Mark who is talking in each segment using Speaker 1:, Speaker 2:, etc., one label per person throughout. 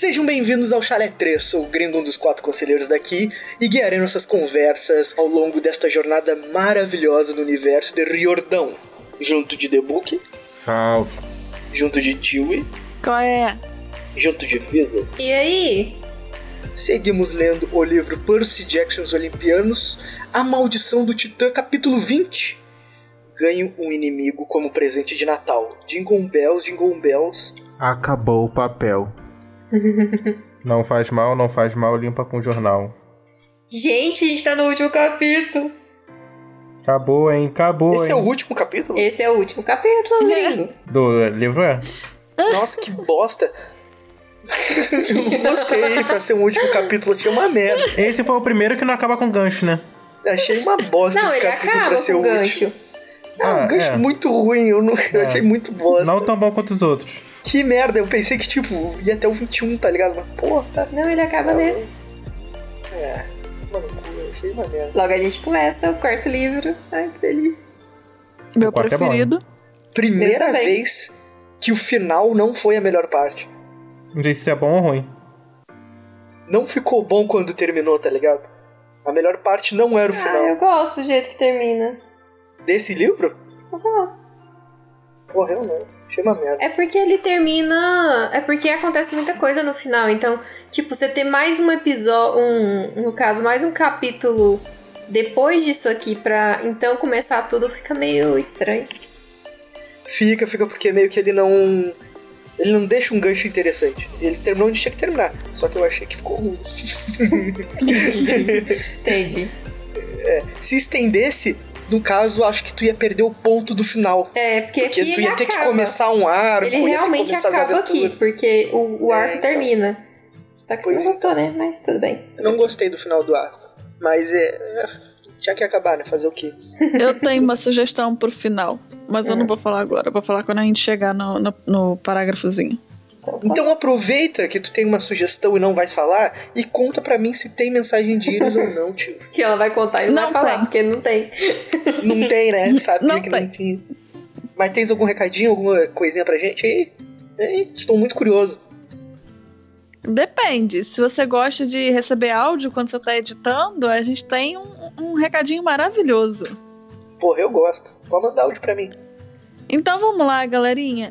Speaker 1: Sejam bem-vindos ao Chalé 3, sou o gringo, um dos quatro conselheiros daqui, e guiarei nossas conversas ao longo desta jornada maravilhosa no universo de Riordão, junto de The Book,
Speaker 2: Salve.
Speaker 1: junto de Tiwi,
Speaker 3: Qual é?
Speaker 1: junto de Visas.
Speaker 4: E aí?
Speaker 1: Seguimos lendo o livro Percy Jackson os Olimpianos, A Maldição do Titã, capítulo 20. Ganho um inimigo como presente de Natal. Jingle Bells, Jingle Bells.
Speaker 2: Acabou o papel. Não faz mal, não faz mal, limpa com jornal.
Speaker 4: Gente, a gente tá no último capítulo.
Speaker 2: Acabou, hein? Acabou,
Speaker 1: Esse
Speaker 2: hein?
Speaker 1: é o último capítulo?
Speaker 4: Esse é o último capítulo, gringo.
Speaker 2: Do livro é?
Speaker 1: Nossa, que bosta. Eu não gostei pra ser um último capítulo, achei uma merda.
Speaker 2: Esse foi o primeiro que não acaba com gancho, né?
Speaker 1: Achei uma bosta
Speaker 4: Não,
Speaker 1: esse capítulo
Speaker 4: acaba
Speaker 1: pra ser
Speaker 4: com
Speaker 1: o
Speaker 4: o gancho.
Speaker 1: último. É um
Speaker 2: Ah,
Speaker 1: gancho
Speaker 2: é.
Speaker 1: muito ruim, eu, não, eu
Speaker 2: É.
Speaker 1: achei muito bosta.
Speaker 2: Não tão bom quanto os outros.
Speaker 1: Que merda, eu pensei que, tipo, ia até o 21, tá ligado? Mas, porra,
Speaker 4: Não, ele acaba nesse.
Speaker 1: é. Mano, eu achei uma merda.
Speaker 4: Logo a gente começa o quarto livro. Ai, que delícia.
Speaker 3: Meu
Speaker 2: é
Speaker 3: preferido.
Speaker 1: Primeira
Speaker 4: Eu também.
Speaker 1: vez que o final não foi a melhor parte.
Speaker 2: Não sei se é bom ou ruim.
Speaker 1: Não ficou bom quando terminou, tá ligado? A melhor parte não era o
Speaker 4: Ah,
Speaker 1: final.
Speaker 4: eu gosto do jeito que termina.
Speaker 1: Desse livro?
Speaker 4: Eu gosto.
Speaker 1: Morreu, não. Achei uma merda.
Speaker 4: É porque ele termina. É porque acontece muita coisa no final. Então, tipo, você ter mais um episódio. Um, no caso, mais um capítulo depois disso aqui pra então começar tudo fica meio estranho.
Speaker 1: Fica, fica porque meio que ele não. Ele não deixa um gancho interessante. Ele terminou onde tinha que terminar. Só que eu achei que ficou ruim.
Speaker 4: Entendi.
Speaker 1: Se estendesse, no caso, acho que tu ia perder o ponto do final.
Speaker 4: É, porque,
Speaker 1: Porque
Speaker 4: aqui
Speaker 1: tu
Speaker 4: ele
Speaker 1: ia ter que
Speaker 4: acaba.
Speaker 1: começar um arco,
Speaker 4: Ele
Speaker 1: ia ter que
Speaker 4: realmente acaba aqui, porque o, o
Speaker 1: É,
Speaker 4: arco
Speaker 1: então.
Speaker 4: termina. Só que você
Speaker 1: Pois
Speaker 4: não
Speaker 1: é.
Speaker 4: gostou, né? Mas tudo bem.
Speaker 1: Eu não gostei do final do arco. Mas é. é, Tinha que acabar, né? Fazer o quê?
Speaker 3: Eu tenho uma sugestão pro final. Mas eu não vou falar agora. Eu vou falar quando a gente chegar no, no, no parágrafozinho.
Speaker 1: Então aproveita que tu tem uma sugestão e não vais falar e conta pra mim se tem mensagem de Iris ou não, tio.
Speaker 4: Que ela vai contar e não,
Speaker 3: Não
Speaker 4: vai falar,
Speaker 3: tem.
Speaker 4: porque não tem.
Speaker 1: Não tem, né? Sabia
Speaker 3: Não
Speaker 1: que
Speaker 3: tem.
Speaker 1: não tinha. Mas tens algum recadinho, alguma coisinha pra gente aí? Ei, Estou muito curioso.
Speaker 3: Depende. Se você gosta de receber áudio quando você tá editando, a gente tem um, um recadinho maravilhoso.
Speaker 1: Porra, eu gosto. Pode mandar áudio pra mim.
Speaker 3: Então vamos lá, galerinha.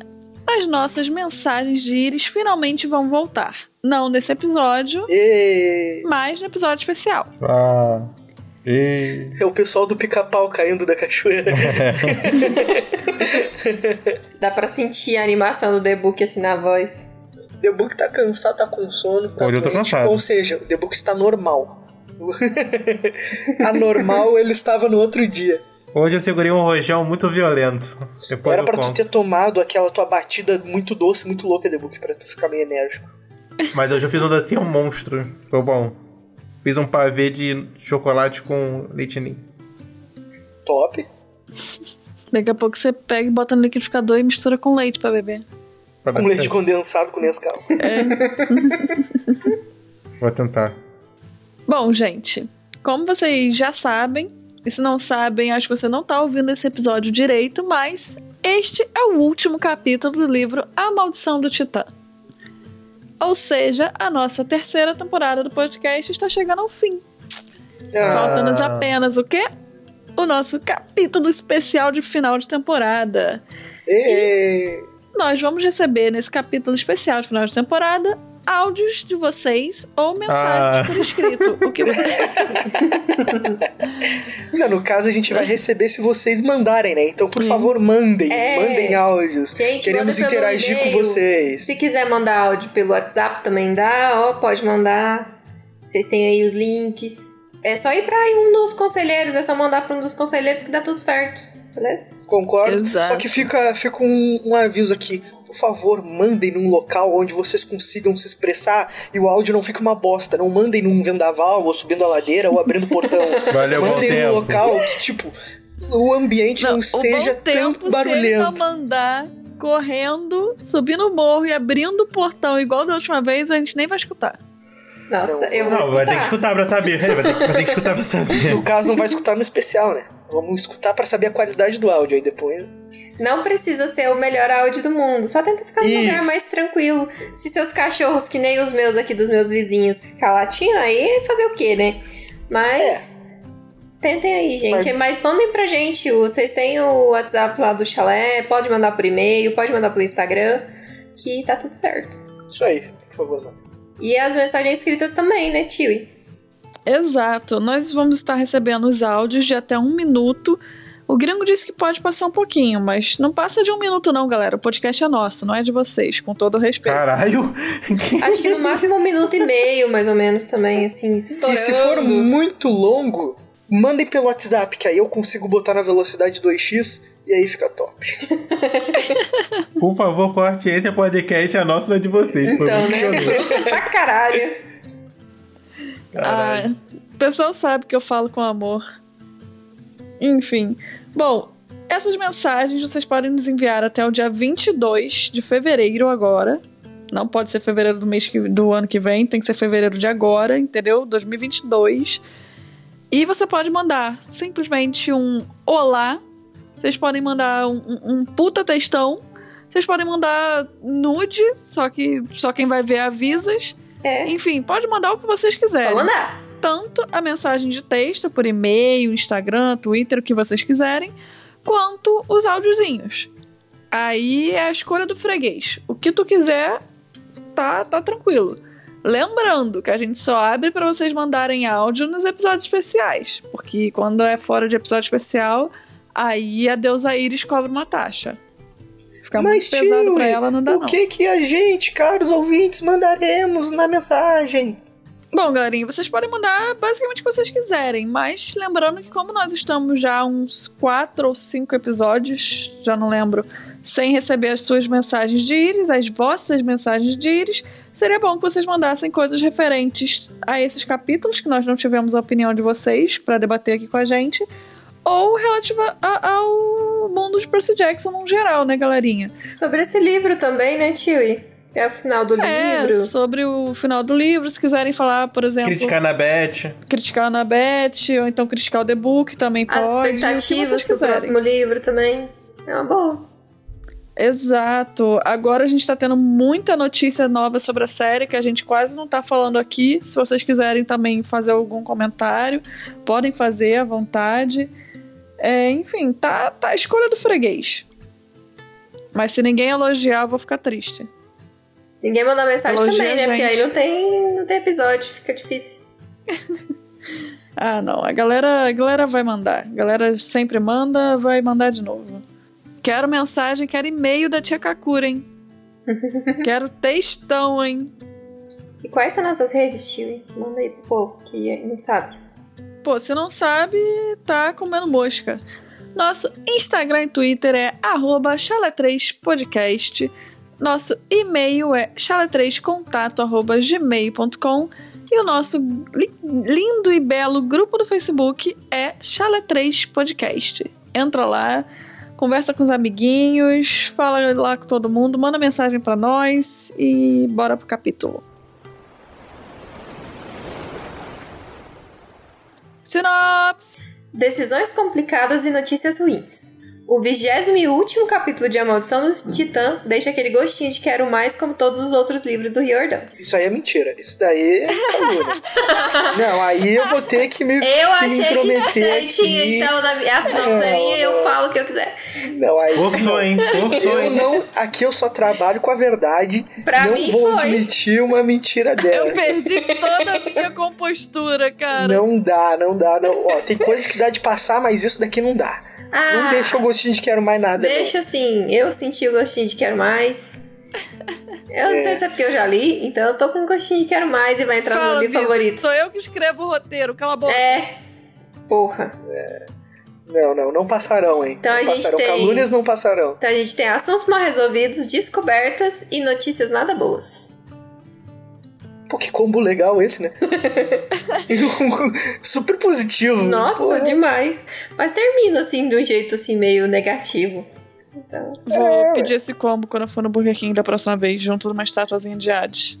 Speaker 3: As nossas mensagens de íris finalmente vão voltar. Não nesse episódio,
Speaker 1: E...
Speaker 3: mas no episódio especial.
Speaker 2: Ah. E...
Speaker 1: É o pessoal do pica-pau caindo da cachoeira.
Speaker 4: Dá pra sentir a animação do The Book assim na voz.
Speaker 1: The Book tá cansado, tá com sono. Tá
Speaker 2: Hoje eu tô cansado.
Speaker 1: Ou seja, o The Book está normal. Anormal ele estava no outro dia.
Speaker 2: Hoje eu segurei um rojão muito violento. Depois
Speaker 1: Era
Speaker 2: eu
Speaker 1: pra tu
Speaker 2: conto.
Speaker 1: ter tomado aquela tua batida muito doce, muito louca, The Book, pra tu ficar meio enérgico.
Speaker 2: Mas hoje eu fiz um docinho monstro. Foi bom. Fiz um pavê de chocolate com leite ninho.
Speaker 1: Top.
Speaker 3: Daqui a pouco você pega e bota no liquidificador e mistura com leite pra beber.
Speaker 2: Dar
Speaker 1: Com leite condensado com Nescau.
Speaker 2: Vou tentar.
Speaker 3: Bom, gente, como vocês já sabem, e se não sabem, acho que você não tá ouvindo esse episódio direito, mas este é o último capítulo do livro A Maldição do Titã. Ou seja, a nossa terceira temporada do podcast está chegando ao fim.
Speaker 1: Ah,
Speaker 3: Falta-nos apenas o quê? O nosso capítulo especial de final de temporada.
Speaker 1: e...
Speaker 3: Nós vamos receber nesse capítulo especial de final de temporada áudios de vocês ou mensagens
Speaker 2: Ah.
Speaker 3: por escrito. O que
Speaker 1: Não, no caso a gente vai receber se vocês mandarem, né? Então, por favor, mandem.
Speaker 4: É.
Speaker 1: Mandem áudios.
Speaker 4: Gente,
Speaker 1: Queremos interagir com vocês.
Speaker 4: Se quiser mandar áudio pelo WhatsApp também dá, ó, pode mandar. Vocês têm aí os links. É só ir pra um dos conselheiros, é só mandar pra um dos conselheiros que dá tudo certo. Beleza?
Speaker 1: Concordo.
Speaker 3: Exato.
Speaker 1: Só que fica, fica um, um aviso aqui. Por favor, mandem num local onde vocês consigam se expressar e o áudio não fique uma bosta. Não mandem num vendaval, ou subindo a ladeira, ou abrindo o portão.
Speaker 2: Valeu,
Speaker 1: mandem num
Speaker 2: tempo.
Speaker 1: local que, tipo, o ambiente não,
Speaker 3: o
Speaker 1: seja tão
Speaker 3: Se não
Speaker 1: barulhento.
Speaker 3: mandar correndo, subindo o morro e abrindo o portão igual da última vez, a gente nem vai escutar.
Speaker 4: Nossa,
Speaker 1: Não,
Speaker 4: eu vou
Speaker 2: Não, vai ter que
Speaker 4: escutar.
Speaker 2: escutar pra saber. Vai ter, vai ter que escutar pra saber.
Speaker 1: No caso, não vai escutar no especial, né? Vamos escutar pra saber a qualidade do áudio aí depois.
Speaker 4: Não precisa ser o melhor áudio do mundo, só tenta ficar num lugar mais tranquilo. Se seus cachorros, que nem os meus aqui dos meus vizinhos, ficar latindo, aí fazer o quê, né? Mas. Tentem aí, gente. Mas... mandem pra gente. Vocês têm o WhatsApp lá do chalé, pode mandar por e-mail, pode mandar pelo Instagram, que tá tudo certo.
Speaker 1: Isso aí, por favor.
Speaker 4: E as mensagens escritas também, né, Tio?
Speaker 3: Exato. Nós vamos estar recebendo os áudios de até um minuto. O gringo disse que pode passar um pouquinho, mas não passa de um minuto, não, galera. O podcast é nosso, não é de vocês, com todo o respeito.
Speaker 2: Caralho.
Speaker 4: Acho que no máximo um minuto e meio, mais ou menos, também, assim, estourando.
Speaker 1: E se for muito longo, mandem pelo WhatsApp, que aí eu consigo botar na velocidade 2x e aí fica top.
Speaker 2: Por favor, corte esse podcast, a nossa não é de vocês. Foi
Speaker 4: Então,
Speaker 2: muito
Speaker 4: né? pra caralho.
Speaker 2: Caralho.
Speaker 3: Ah, o pessoal sabe que eu falo com amor. Enfim. Bom, essas mensagens vocês podem nos enviar até o dia 22 de fevereiro agora. Não pode ser fevereiro do mês que, do ano que vem, tem que ser fevereiro de agora, entendeu? 2022. E você pode mandar simplesmente um olá. Vocês podem mandar um, um- puta textão. Vocês podem mandar nude, só que só quem vai ver avisas.
Speaker 4: É,
Speaker 3: Enfim, pode mandar o que vocês quiserem
Speaker 4: vou mandar.
Speaker 3: tanto a mensagem de texto por e-mail, Instagram, Twitter, o que vocês quiserem, quanto os áudiozinhos. Aí é a escolha do freguês. O que tu quiser, tá, tá tranquilo. Lembrando que a gente só abre para vocês mandarem áudio nos episódios especiais, porque quando é fora de episódio especial, aí a deusa Iris cobra uma taxa. Fica
Speaker 1: Mas,
Speaker 3: muito pesado
Speaker 1: tio,
Speaker 3: pra ela, não dá
Speaker 1: o
Speaker 3: não.
Speaker 1: que que a gente, caros ouvintes, mandaremos na mensagem?
Speaker 3: Bom, galerinha, vocês podem mandar basicamente o que vocês quiserem, mas lembrando que como nós estamos já há uns quatro ou cinco episódios, já não lembro, sem receber as suas mensagens de íris, as vossas mensagens de íris, seria bom que vocês mandassem coisas referentes a esses capítulos que nós não tivemos a opinião de vocês para debater aqui com a gente, ou relativa a- ao mundo de Percy Jackson no geral, né, galerinha?
Speaker 4: Sobre esse livro também, né, Tio? É o final do
Speaker 3: É,
Speaker 4: livro.
Speaker 3: sobre o final do livro, se quiserem falar, por exemplo...
Speaker 2: Criticar na Beth.
Speaker 3: criticar a Anabete, ou então criticar o The Book também
Speaker 4: As
Speaker 3: pode.
Speaker 4: expectativas pro próximo livro também. É uma boa.
Speaker 3: Exato. Agora a gente tá tendo muita notícia nova sobre a série que a gente quase não tá falando aqui. Se vocês quiserem também fazer algum comentário, podem fazer à vontade. É, enfim, tá, tá a escolha do freguês. Mas se ninguém elogiar, eu vou ficar triste.
Speaker 4: Se ninguém mandar mensagem
Speaker 3: Elogia
Speaker 4: também, né? Porque aí não tem, não tem episódio, fica difícil.
Speaker 3: Ah, não. A galera, a galera vai mandar. A galera sempre manda, vai mandar de novo. Quero mensagem, quero e-mail da tia Kakura, hein? quero textão, hein?
Speaker 4: E quais são nossas redes, Tio? Manda aí pro povo que não sabe.
Speaker 3: Pô, se não sabe, tá comendo mosca. Nosso Instagram e Twitter é arroba chalé3podcast. Nosso e-mail é chalé3contato.gmail.com e o nosso li- lindo e belo grupo do Facebook é Chalé3 Podcast. Entra lá, conversa com os amiguinhos, fala lá com todo mundo, manda mensagem pra nós e bora pro capítulo. Sinopse!
Speaker 4: Decisões complicadas e notícias ruins. O vigésimo e último capítulo de A Maldição do Titã deixa aquele gostinho de quero mais como todos os outros livros do Riordão.
Speaker 1: Isso aí é mentira. Isso daí é calúnia. Não, aí eu vou ter que me,
Speaker 4: Eu
Speaker 1: me
Speaker 4: achei que
Speaker 1: intrometer
Speaker 4: tinha,
Speaker 1: aqui.
Speaker 4: então, na a sinopse é
Speaker 1: Não,
Speaker 4: minha, eu
Speaker 1: não.
Speaker 4: falo o que eu quiser.
Speaker 1: Não, aí
Speaker 2: Forçou, hein? Forçou,
Speaker 1: eu
Speaker 2: hein?
Speaker 1: não. Aqui eu só trabalho com a verdade.
Speaker 4: Pra
Speaker 1: não
Speaker 4: mim
Speaker 1: vou
Speaker 4: foi.
Speaker 1: admitir uma mentira
Speaker 3: Eu
Speaker 1: dela.
Speaker 3: perdi toda a minha compostura, cara.
Speaker 1: Não dá, não dá, não. Ó, tem coisas que dá de passar, mas isso daqui não dá.
Speaker 4: Ah,
Speaker 1: Não deixa o gostinho de quero mais nada.
Speaker 4: Deixa assim, eu senti o gostinho de quero mais. Eu não sei se é porque eu já li, então eu tô com um gostinho de quero mais e vai entrar no meu
Speaker 3: Fala,
Speaker 4: livro
Speaker 3: Vitor,
Speaker 4: favorito.
Speaker 3: Sou eu que escrevo o roteiro, cala a boca.
Speaker 4: É. Porra.
Speaker 1: não. Não, não, não passarão, hein?
Speaker 4: Então
Speaker 1: não
Speaker 4: a gente
Speaker 1: passarão.
Speaker 4: tem-
Speaker 1: Calúnias não passarão.
Speaker 4: Então a gente tem assuntos mal resolvidos, descobertas e notícias nada boas.
Speaker 1: Pô, que combo legal esse, né? Super positivo.
Speaker 4: Nossa,
Speaker 1: Pô,
Speaker 4: demais. Mas termina assim de um jeito assim meio negativo. Então,
Speaker 3: Vou
Speaker 1: É,
Speaker 3: pedir esse combo quando eu for no Burger King da próxima vez, junto de uma estatuazinha de Hades.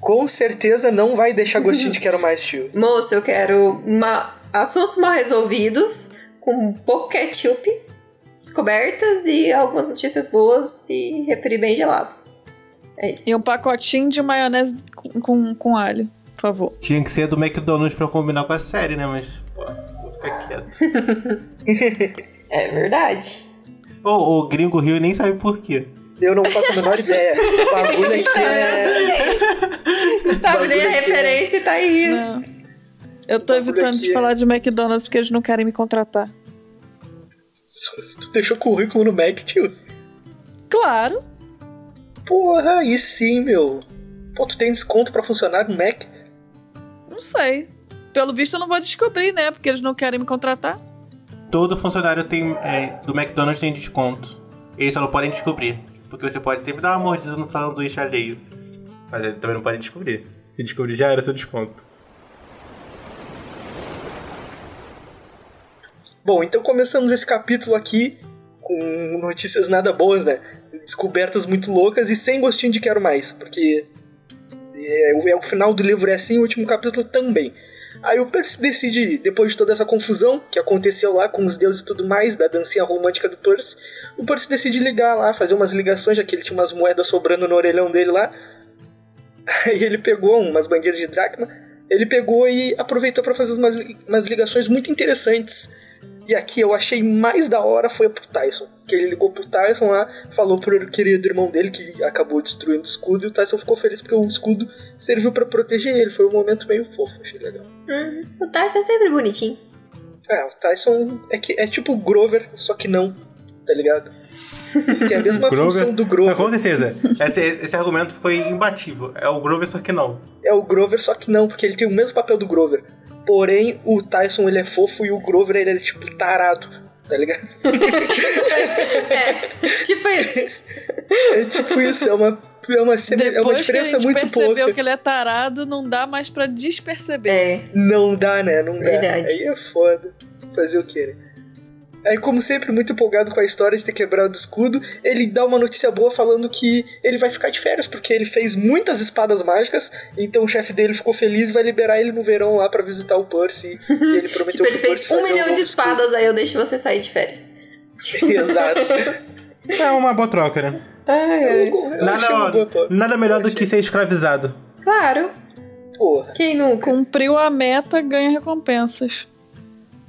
Speaker 1: Com certeza não vai deixar gostinho de quero mais, tio.
Speaker 4: moço, eu quero uma... assuntos mal resolvidos com pouco ketchup, descobertas e algumas notícias boas e refri bem gelado. É isso.
Speaker 3: E um pacotinho de maionese com, com, com alho, por favor.
Speaker 2: Tinha que ser do McDonald's pra combinar com a série, né? Mas, pô, vou ficar quieto.
Speaker 4: é verdade.
Speaker 2: O, o gringo Rio nem sabe por quê.
Speaker 1: Eu não faço a menor ideia. O bagulho aqui é.
Speaker 4: Não sabe nem a
Speaker 1: é-
Speaker 4: referência e tá aí rindo.
Speaker 3: Não. Eu tô evitando
Speaker 1: aqui
Speaker 3: de
Speaker 1: é-
Speaker 3: falar de McDonald's porque eles não querem me contratar.
Speaker 1: Tu deixou currículo no Mac, tio?
Speaker 3: Claro.
Speaker 1: Porra, aí sim, meu. Pô, tu tem desconto pra funcionário no Mac?
Speaker 3: Não sei. Pelo visto eu não vou descobrir, né? Porque eles não querem me contratar.
Speaker 2: Todo funcionário tem, é, do McDonald's tem desconto. Eles só não podem descobrir. Porque você pode sempre dar uma mordida no sanduíche alheio. Mas eles também não podem descobrir. Se descobrir, já era seu desconto.
Speaker 1: Bom, então começamos esse capítulo aqui com notícias nada boas, né? Descobertas muito loucas e sem gostinho de quero mais, porque é, é o final do livro é assim, o último capítulo também. Aí o Percy decide, depois de toda essa confusão que aconteceu lá com os deuses e tudo mais, da dancinha romântica do Percy, o Percy decide ligar lá, fazer umas ligações, já que ele tinha umas moedas sobrando no orelhão dele lá. Aí ele pegou umas bandinhas de dracma, ele pegou e aproveitou para fazer umas, umas ligações muito interessantes. E aqui eu achei mais da hora foi pro Tyson. Que ele ligou pro Tyson lá, falou pro querido irmão dele que acabou destruindo o escudo, e o Tyson ficou feliz porque o escudo serviu para proteger ele. Foi um momento meio fofo, achei legal.
Speaker 4: Uhum. O Tarso é sempre bonitinho.
Speaker 1: É, o Tyson é, que, é tipo o Grover, só que não, tá ligado? Ele tem a mesma função do
Speaker 2: Mas, com
Speaker 1: Grover.
Speaker 2: certeza. Esse, esse argumento foi imbatível. É o Grover, só que não.
Speaker 1: É o Grover, só que não, porque ele tem o mesmo papel do Grover. Porém, o Tyson ele é fofo e o Grover ele é tipo tarado, tá ligado?
Speaker 4: Tipo isso.
Speaker 1: É tipo isso, é uma, é uma, semi- é uma
Speaker 3: Depois que a
Speaker 1: diferença
Speaker 3: gente
Speaker 1: muito
Speaker 3: percebeu
Speaker 1: pouca.
Speaker 3: que ele é tarado, não dá mais pra desperceber.
Speaker 4: É.
Speaker 1: Não dá, né? Não dá.
Speaker 4: Verdade.
Speaker 1: Aí é foda. Fazer o quê, né? Aí, como sempre, muito empolgado com a história de ter quebrado o escudo, ele dá uma notícia boa falando que ele vai ficar de férias, porque ele fez muitas espadas mágicas, então o chefe dele ficou feliz e vai liberar ele no verão lá pra visitar o Percy. E ele prometeu
Speaker 4: Tipo, ele
Speaker 1: pro
Speaker 4: fez
Speaker 1: Percy
Speaker 4: um
Speaker 1: fazer
Speaker 4: milhão
Speaker 1: novo
Speaker 4: de espadas, aí eu deixo você sair de férias.
Speaker 1: escudo. Exato.
Speaker 2: É uma boa troca, né?
Speaker 4: Ai,
Speaker 1: Eu, eu achei uma boa
Speaker 2: Nada, nada melhor do que ser escravizado.
Speaker 4: Claro.
Speaker 1: Porra.
Speaker 4: Quem nunca?
Speaker 3: Cumpriu a meta, ganha recompensas.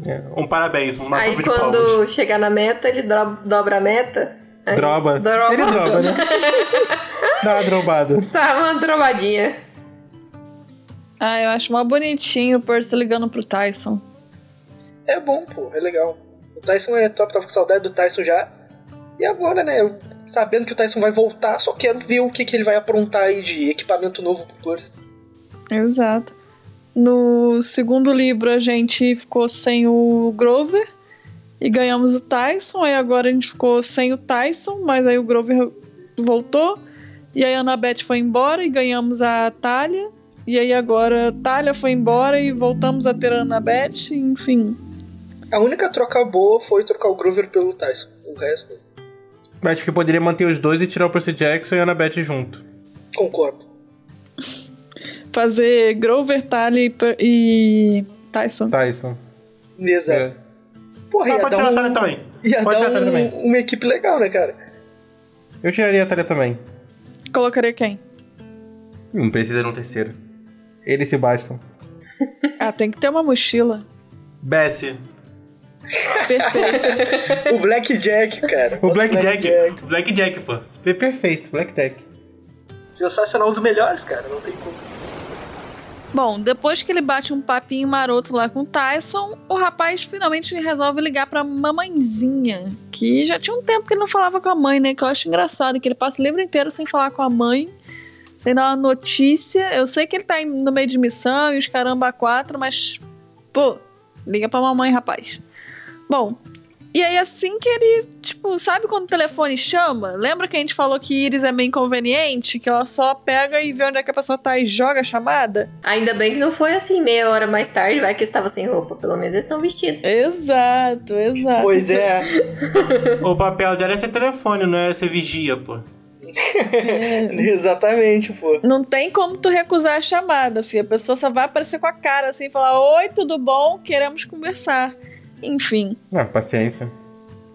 Speaker 2: É, Um parabéns, uma
Speaker 4: Aí
Speaker 2: palmas.
Speaker 4: quando chegar na meta, ele dro- dobra a meta. Aí
Speaker 2: Droba.
Speaker 4: droba.
Speaker 2: Ele droba, né? Dá uma drobada.
Speaker 4: Tá uma drobadinha.
Speaker 3: Ah, eu acho mó bonitinho o Percy ligando pro Tyson.
Speaker 1: É bom, pô, é legal. O Tyson é top, tava com saudade do Tyson já. E agora, né? eu- Sabendo que o Tyson vai voltar, só quero ver o que, que ele vai aprontar aí de equipamento novo pro Percy.
Speaker 3: Exato. No segundo livro a gente ficou sem o Grover e ganhamos o Tyson. Aí agora a gente ficou sem o Tyson, mas aí o Grover voltou. E aí a Annabeth foi embora e ganhamos a Talia. E aí agora a Talia foi embora e voltamos a ter a Annabeth. Enfim,
Speaker 1: A única troca boa foi trocar o Grover pelo Tyson. O resto,
Speaker 2: Acho que poderia manter os dois e tirar o Percy Jackson e a Annabeth junto.
Speaker 1: concordo.
Speaker 3: Fazer Grover, Talia e Tyson.
Speaker 2: Tyson.
Speaker 1: Exato.
Speaker 2: É.
Speaker 1: Porra,
Speaker 2: Ah,
Speaker 1: ia
Speaker 2: pode tirar a
Speaker 1: um,
Speaker 2: Talia também.
Speaker 1: ia
Speaker 2: Pode
Speaker 1: dar
Speaker 2: tirar a Talia
Speaker 1: um-
Speaker 2: também.
Speaker 1: uma equipe legal, né, cara?
Speaker 2: Eu tiraria a Talia também.
Speaker 3: Colocaria quem?
Speaker 2: Não precisa no terceiro. Eles se bastam.
Speaker 3: Ah, tem que ter uma mochila.
Speaker 2: Bessie.
Speaker 3: Perfeito.
Speaker 1: O Blackjack, cara.
Speaker 2: O Blackjack. O Blackjack, pô. Per- Perfeito, Blackjack.
Speaker 1: Sensacional os melhores, cara. Não tem como.
Speaker 3: Bom, depois que ele bate um papinho maroto lá com o Tyson, o rapaz finalmente resolve ligar pra mamãezinha. Que já tinha um tempo que ele não falava com a mãe, né? Que eu acho engraçado, que ele passa o livro inteiro sem falar com a mãe, sem dar uma notícia. Eu sei que ele tá no meio de missão e os caramba quatro, mas. Pô, liga pra mamãe, rapaz. Bom, e aí assim que ele, tipo, sabe quando o telefone chama? Lembra que a gente falou que Iris é meio inconveniente? Que ela só pega e vê onde é que a pessoa tá e joga a chamada?
Speaker 4: Ainda bem que não foi assim meia hora mais tarde, vai que estava sem roupa. Pelo menos eles estão vestidos.
Speaker 3: Exato, exato.
Speaker 1: Pois é.
Speaker 2: O papel dela é ser telefone, não é ser vigia, pô.
Speaker 1: Exatamente, pô.
Speaker 3: Não tem como tu recusar a chamada, filha. A pessoa só vai aparecer com a cara assim e falar: Oi, tudo bom? Queremos conversar. Enfim.
Speaker 2: Ah, paciência.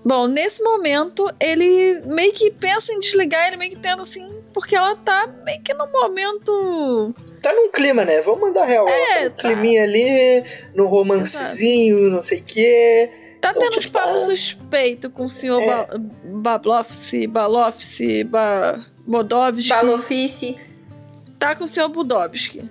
Speaker 3: Bom, nesse momento, ele meio que pensa em desligar, ele meio que tenta assim, porque ela tá meio que no momento.
Speaker 1: Tá num clima, né? Vamos mandar real.
Speaker 3: É,
Speaker 1: tá num
Speaker 3: tá.
Speaker 1: climinha ali, no romancezinho, não sei o quê.
Speaker 3: Tá
Speaker 1: Então,
Speaker 3: tendo
Speaker 1: tipo,
Speaker 3: uns papos
Speaker 1: tá-
Speaker 3: suspeitos com o senhor
Speaker 1: É.
Speaker 3: ba Bablofsky, Balofsky, ba Bodovsky.
Speaker 4: Balofice.
Speaker 3: tá com o senhor Budovski.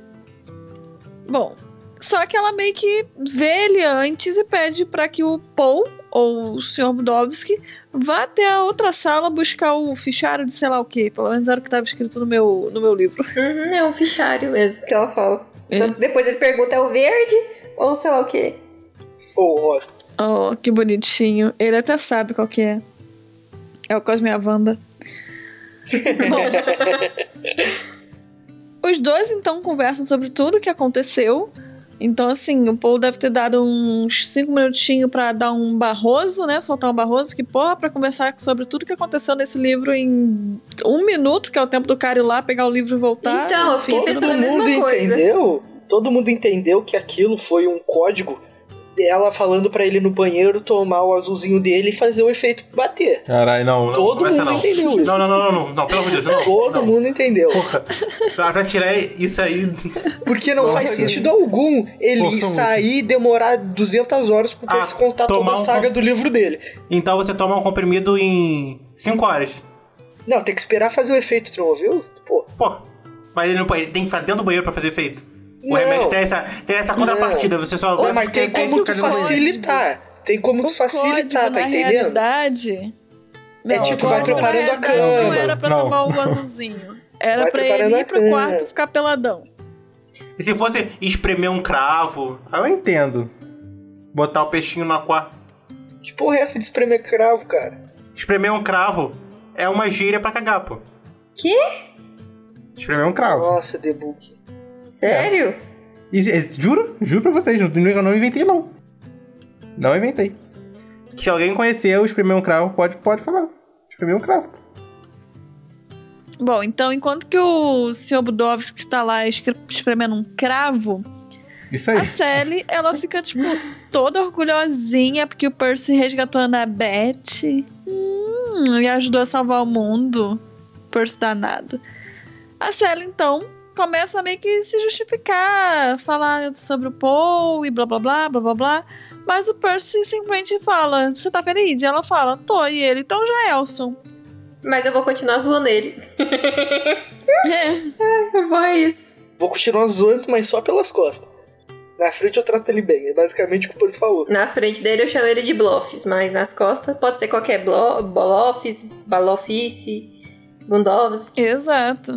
Speaker 3: Bom, só que ela meio que vê ele antes e pede pra que o Paul, ou o senhor Budovski, vá até a outra sala buscar o fichário de sei lá o que. Pelo menos era o que estava escrito no meu, no meu livro.
Speaker 4: Uhum, é um fichário mesmo que ela fala.
Speaker 3: É.
Speaker 4: Então, depois ele pergunta, é o verde ou sei lá o quê?
Speaker 1: Ô, rosa.
Speaker 3: Oh, que bonitinho. Ele até sabe qual que é. É o Cosme e a Wanda. Bom, os dois então conversam sobre tudo o que aconteceu. Então, assim, o Paul deve ter dado uns cinco minutinhos pra dar um barroso, né? Soltar um barroso, que porra, pra conversar sobre tudo que aconteceu nesse livro em um minuto, que é o tempo do cara ir lá, pegar o livro e voltar.
Speaker 4: Então, eu fiquei pensando
Speaker 1: Todo
Speaker 4: a mesma
Speaker 1: mundo
Speaker 4: coisa.
Speaker 1: entendeu? Todo mundo entendeu que aquilo foi um código dela falando pra ele no banheiro tomar o azulzinho dele e fazer o efeito bater.
Speaker 2: Caralho, não. não
Speaker 1: Todo mundo
Speaker 2: não.
Speaker 1: entendeu isso.
Speaker 2: Não, não, não, não, não, pelo amor de Deus, não.
Speaker 1: Todo mundo entendeu.
Speaker 2: Porra, pra, pra tirar isso aí.
Speaker 1: Porque não faz sentido algum ele sair e demorar 200 horas pro
Speaker 2: Ah,
Speaker 1: Percy contar toda a saga do livro dele.
Speaker 2: Então você toma um comprimido em 5 horas.
Speaker 1: Não, tem que esperar fazer o efeito, tu não ouviu? Pô,
Speaker 2: Pô, mas ele, não pode, ele tem que ficar dentro do banheiro pra fazer efeito. O
Speaker 1: Não.
Speaker 2: remédio tem essa, tem essa contrapartida, você só
Speaker 1: Ô,
Speaker 2: vai
Speaker 1: mas tem como tu facilitar. Tem como tu facilitar, tá
Speaker 3: na
Speaker 1: entendendo?
Speaker 3: realidade.
Speaker 1: É tipo,
Speaker 3: o
Speaker 1: vai
Speaker 3: código, na
Speaker 1: preparando a
Speaker 3: realidade, Não
Speaker 1: cama.
Speaker 3: era pra
Speaker 2: Não.
Speaker 3: tomar o azulzinho. Era
Speaker 1: Vai
Speaker 3: pra ele ir pro
Speaker 1: cama.
Speaker 3: quarto e ficar peladão.
Speaker 2: E se fosse espremer um cravo, eu entendo. Botar o peixinho no aquário.
Speaker 1: Que porra é essa de espremer cravo, cara?
Speaker 2: Espremer um cravo é uma gíria pra cagar, pô.
Speaker 4: Quê?
Speaker 2: Espremer um cravo.
Speaker 1: Nossa, Book.
Speaker 4: Sério?
Speaker 2: E, e, juro, juro pra vocês, não- eu não inventei não. Não inventei. Se alguém conhecer o espremer um cravo, pode, pode falar. Espremer um cravo.
Speaker 3: Bom, então enquanto que o Sr. Budovski está lá espremendo um cravo,
Speaker 2: Isso aí.
Speaker 3: a Sally, ela fica, tipo, toda orgulhosinha porque o Percy resgatou a Annabeth. Hum, e ajudou a salvar o mundo. Percy danado. A Sally, então, começa a meio que se justificar, falar sobre o Paul e blá blá blá, blá blá blá. Mas o Percy simplesmente fala, você tá feliz? E ela fala, tô. E ele, então já é Elson.
Speaker 4: Mas eu vou continuar zoando ele.
Speaker 3: É.
Speaker 4: Bom, é isso.
Speaker 1: Vou continuar zoando, mas só pelas costas. Na frente eu trato ele bem. É basicamente o que o Percy falou.
Speaker 4: Na frente dele eu chamo ele de Blofs, mas nas costas pode ser qualquer blo Bolofs, Balofice, Bundovski.
Speaker 3: Exato.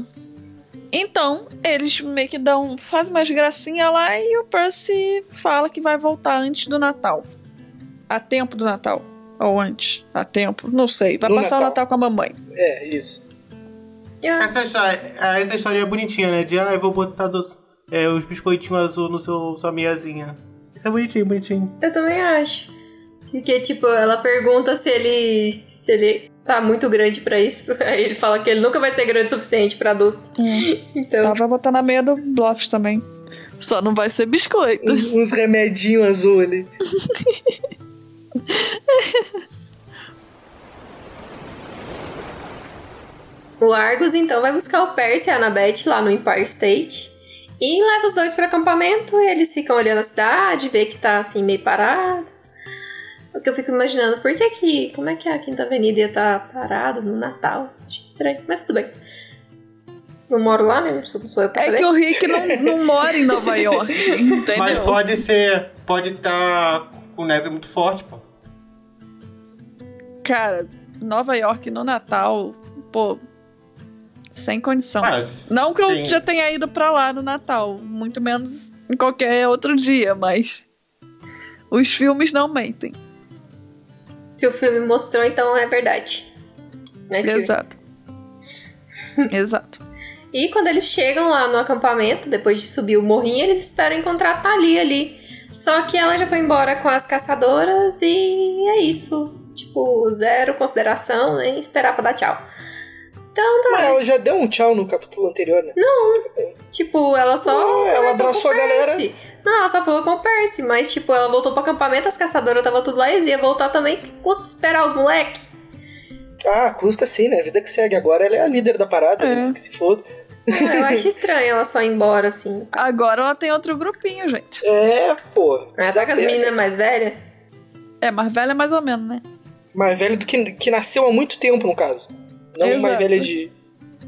Speaker 3: Então, eles meio que dão. fazem umas gracinhas lá e o Percy fala que vai voltar antes do Natal. A tempo do Natal. Ou antes. A tempo. Não sei. Vai
Speaker 1: No
Speaker 3: passar o
Speaker 1: Natal.
Speaker 3: Natal com a mamãe.
Speaker 1: É, isso.
Speaker 4: Ah,
Speaker 2: Essa, história- essa história é bonitinha, né? De, ah, eu vou botar do- é, os biscoitinhos azul no seu, sua meiazinha. Isso é bonitinho, bonitinho.
Speaker 4: Eu também acho. Porque, tipo, ela pergunta se ele. se ele tá muito grande pra isso. Aí ele fala que ele nunca vai ser grande o suficiente pra doce. Então.
Speaker 3: Ela vai botar na meia do Bluffs também. Só não vai ser biscoito.
Speaker 1: Uns, uns remedinhos azul ali.
Speaker 4: O Argus então vai buscar o Percy e a Annabeth lá no Empire State e leva os dois pro acampamento. E eles ficam olhando a cidade, vê que tá assim meio parado. O que eu fico imaginando, por que que. Como é que a Quinta Avenida ia estar parada no Natal? Achei estranho, mas tudo bem. Não moro lá, né? Não sou, eu pra
Speaker 3: É
Speaker 4: saber.
Speaker 3: que o Rick não, não mora em Nova York. Entendeu?
Speaker 2: Mas pode ser. Pode estar com neve muito forte, pô.
Speaker 3: Cara, Nova York no Natal, pô. Sem condição.
Speaker 2: Ah,
Speaker 3: Não que eu
Speaker 2: tem-
Speaker 3: já tenha ido pra lá no Natal, muito menos em qualquer outro dia, mas os filmes não mentem.
Speaker 4: Se o filme mostrou, então é verdade. Né?
Speaker 3: Exato. Exato.
Speaker 4: E quando eles chegam lá no acampamento, depois de subir o morrinho, eles esperam encontrar a Thalia ali. Só que ela já foi embora com as caçadoras e é isso. Tipo, zero consideração, nem esperar pra dar tchau. Então tá.
Speaker 1: Mas ela já deu um tchau no capítulo anterior, né?
Speaker 4: Tipo, ela só.
Speaker 1: Não, ela abraçou a galera.
Speaker 4: Percy. Não, ela só falou com o Percy, mas tipo, ela voltou pro acampamento, as caçadoras tava tudo lá e eles iam voltar também. Que custa esperar os moleque?
Speaker 1: Ah, custa sim, né? Vida que segue. Agora ela é a líder da parada,
Speaker 3: É.
Speaker 1: que se foda.
Speaker 4: Ah, eu acho estranho ela só ir embora assim.
Speaker 3: Agora ela tem outro grupinho, gente.
Speaker 1: É, pô.
Speaker 4: Ah, só que as meninas mais velhas.
Speaker 3: É, mais velha mais ou menos, né?
Speaker 1: Mais velha do que, que nasceu há muito tempo, no caso. Não
Speaker 3: Exato.
Speaker 1: velha de,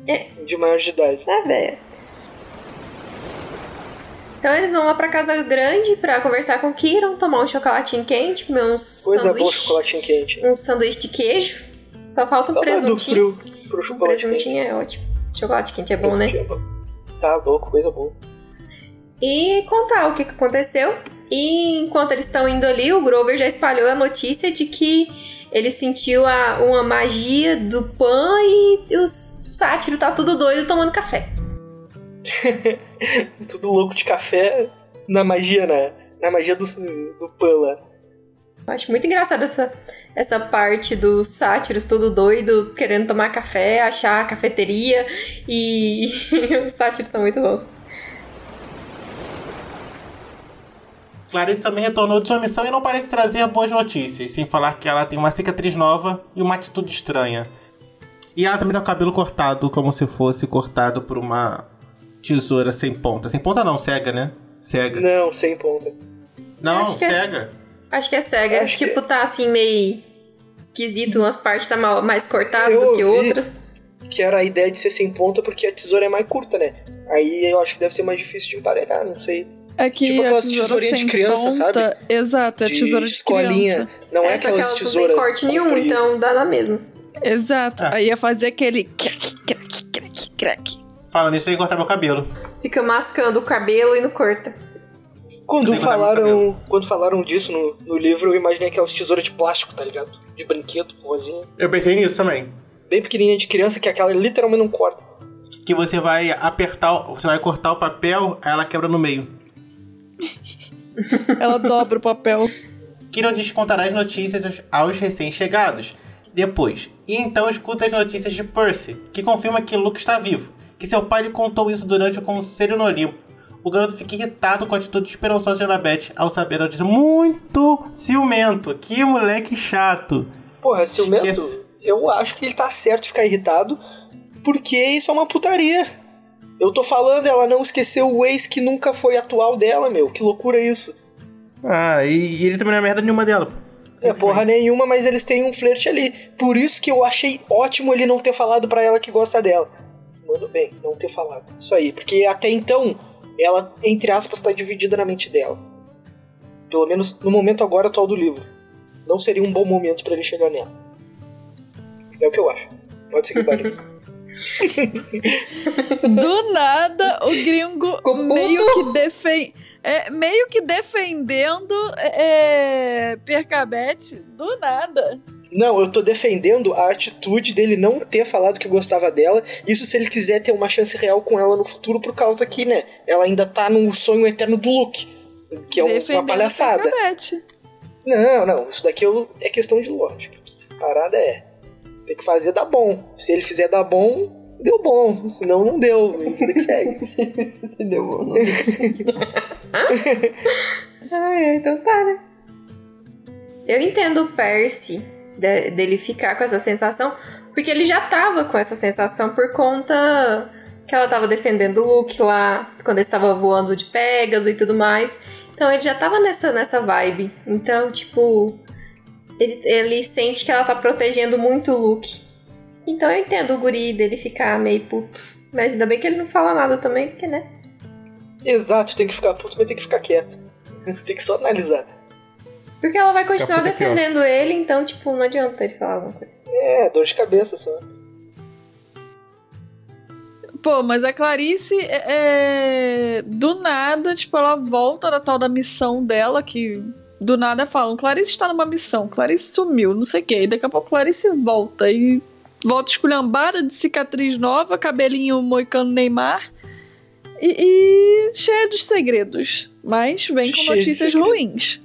Speaker 4: É.
Speaker 1: de maior de idade.
Speaker 4: Tá velha. Então eles vão lá pra casa grande pra conversar com o Kiron, tomar um chocolatinho quente, comer uns
Speaker 1: Coisa boa,
Speaker 4: sanduíches.
Speaker 1: chocolatinho quente.
Speaker 4: Um sanduíche de queijo. Só falta um
Speaker 1: Saudade do
Speaker 4: presuntinho.
Speaker 1: frio pro
Speaker 4: Um
Speaker 1: chocolate quente.
Speaker 4: presuntinho é ótimo. Chocolate quente é bom, né?
Speaker 1: Tá louco, coisa boa.
Speaker 4: E contar o que aconteceu. E enquanto eles estão indo ali, o Grover já espalhou a notícia de que ele sentiu a- uma magia do Pan e o sátiro tá tudo doido tomando café.
Speaker 1: Tudo louco de café na magia, né? Na magia do, do Pan lá.
Speaker 4: Eu acho muito engraçado essa, essa parte dos sátiros todo doido, querendo tomar café, achar a cafeteria. E os sátiros são muito bons.
Speaker 2: Clarice também retornou de sua missão e não parece trazer boas notícias, sem falar que ela tem uma cicatriz nova e uma atitude estranha. E ela também tá com o cabelo cortado, como se fosse cortado por uma tesoura sem ponta. Sem ponta não, cega, né? Cega.
Speaker 1: Não, sem ponta.
Speaker 2: Não,
Speaker 4: Acho que é-
Speaker 2: cega.
Speaker 4: Acho que é cega.
Speaker 1: Acho que-
Speaker 4: tipo, tá assim meio esquisito, umas partes tá mal- mais cortadas
Speaker 1: Eu
Speaker 4: do que outras.
Speaker 1: Que era a ideia de ser sem ponta porque a tesoura é mais curta, né? Aí eu acho que deve ser mais difícil de emparelhar, não sei.
Speaker 3: É que
Speaker 1: Tipo aquelas tesourinhas de criança,
Speaker 3: ponta,
Speaker 1: sabe?
Speaker 3: Exato, é
Speaker 1: de
Speaker 3: tesoura de
Speaker 1: escolinha.
Speaker 3: criança.
Speaker 1: Não é
Speaker 4: Essa
Speaker 1: aquelas
Speaker 4: aquela não
Speaker 1: tesouras.
Speaker 4: tem corte nenhum, então dá na mesma.
Speaker 3: Exato.
Speaker 2: Ah.
Speaker 3: Aí ia fazer aquele crack, crack, crack, crack.
Speaker 2: Falando nisso, eu ia cortar meu cabelo.
Speaker 4: Fica mascando o cabelo e não corta.
Speaker 1: Quando falaram, quando falaram disso no, no livro, eu imaginei aquelas tesouras de plástico, tá ligado? De brinquedo, rosinha.
Speaker 2: Eu pensei nisso também.
Speaker 1: Bem pequenininha de criança, que aquela literalmente não corta.
Speaker 2: Que você vai apertar, você vai cortar o papel, aí ela quebra no meio.
Speaker 3: Ela dobra o papel.
Speaker 2: Kiron descontará as notícias aos- recém-chegados. Depois, e então escuta as notícias de Percy, que confirma que Luke está vivo, que seu pai lhe contou isso durante o conselho no Olimpo. O garoto fica irritado com a atitude esperançosa de Annabeth ao saber a notícia. Muito ciumento, que moleque chato.
Speaker 1: Porra, ciumento,
Speaker 2: Esquece.
Speaker 1: eu acho que ele tá certo de ficar irritado, porque isso é uma putaria. Eu tô falando, ela não esqueceu o ex que nunca foi atual dela, meu. Que loucura isso.
Speaker 2: Ah, e, e ele também não é merda nenhuma dela.
Speaker 1: É porra nenhuma, mas eles têm um flerte ali. Por isso que eu achei ótimo ele não ter falado pra ela que gosta dela. Mano, bem, não ter falado. Isso aí, porque até então, ela, entre aspas, tá dividida na mente dela. Pelo menos no momento agora atual do livro. Não seria um bom momento pra ele chegar nela. É o que eu acho. Pode seguir, Bari.
Speaker 3: Do nada, o gringo meio
Speaker 4: puto.
Speaker 3: que defende. É, meio que defendendo é, Percabete. Do nada.
Speaker 1: Não, eu tô defendendo a atitude dele não ter falado que gostava dela. Isso se ele quiser ter uma chance real com ela no futuro, por causa que, né, ela ainda tá no sonho eterno do Luke. Que é um- uma
Speaker 3: defendendo
Speaker 1: palhaçada.
Speaker 3: Percabete.
Speaker 1: Não, não, isso daqui eu- é questão de lógica. A parada é. Tem que fazer dar bom. Se ele fizer dar bom, deu bom. Senão não deu. Vida que segue.
Speaker 4: Se deu bom, não. Ai, então tá, né? Eu entendo o Percy de- dele ficar com essa sensação, porque ele já tava com essa sensação por conta que ela tava defendendo o Luke lá, quando ele estava voando de Pegasus e tudo mais. Então ele já tava nessa, nessa vibe. Então, tipo, ele, ele sente que ela tá protegendo muito o Luke. Então eu entendo o guri dele ficar meio puto. Mas ainda bem que ele não fala nada também, porque, né?
Speaker 1: Exato, tem que ficar puto, mas tem que ficar quieto. tem que só analisar.
Speaker 4: Porque ela vai continuar
Speaker 2: ó.
Speaker 4: defendendo ele, então, tipo, não adianta ele falar alguma coisa.
Speaker 1: É, dor de cabeça só.
Speaker 3: Pô, mas a Clarice, é, é, do nada, tipo, ela volta da tal da missão dela, que do nada falam, Clarice está numa missão, Clarice sumiu, não sei o quê. E daqui a pouco Clarice volta e volta esculhambada de cicatriz nova, cabelinho moicano Neymar e, e cheia de segredos. Mas vem com notícias ruins.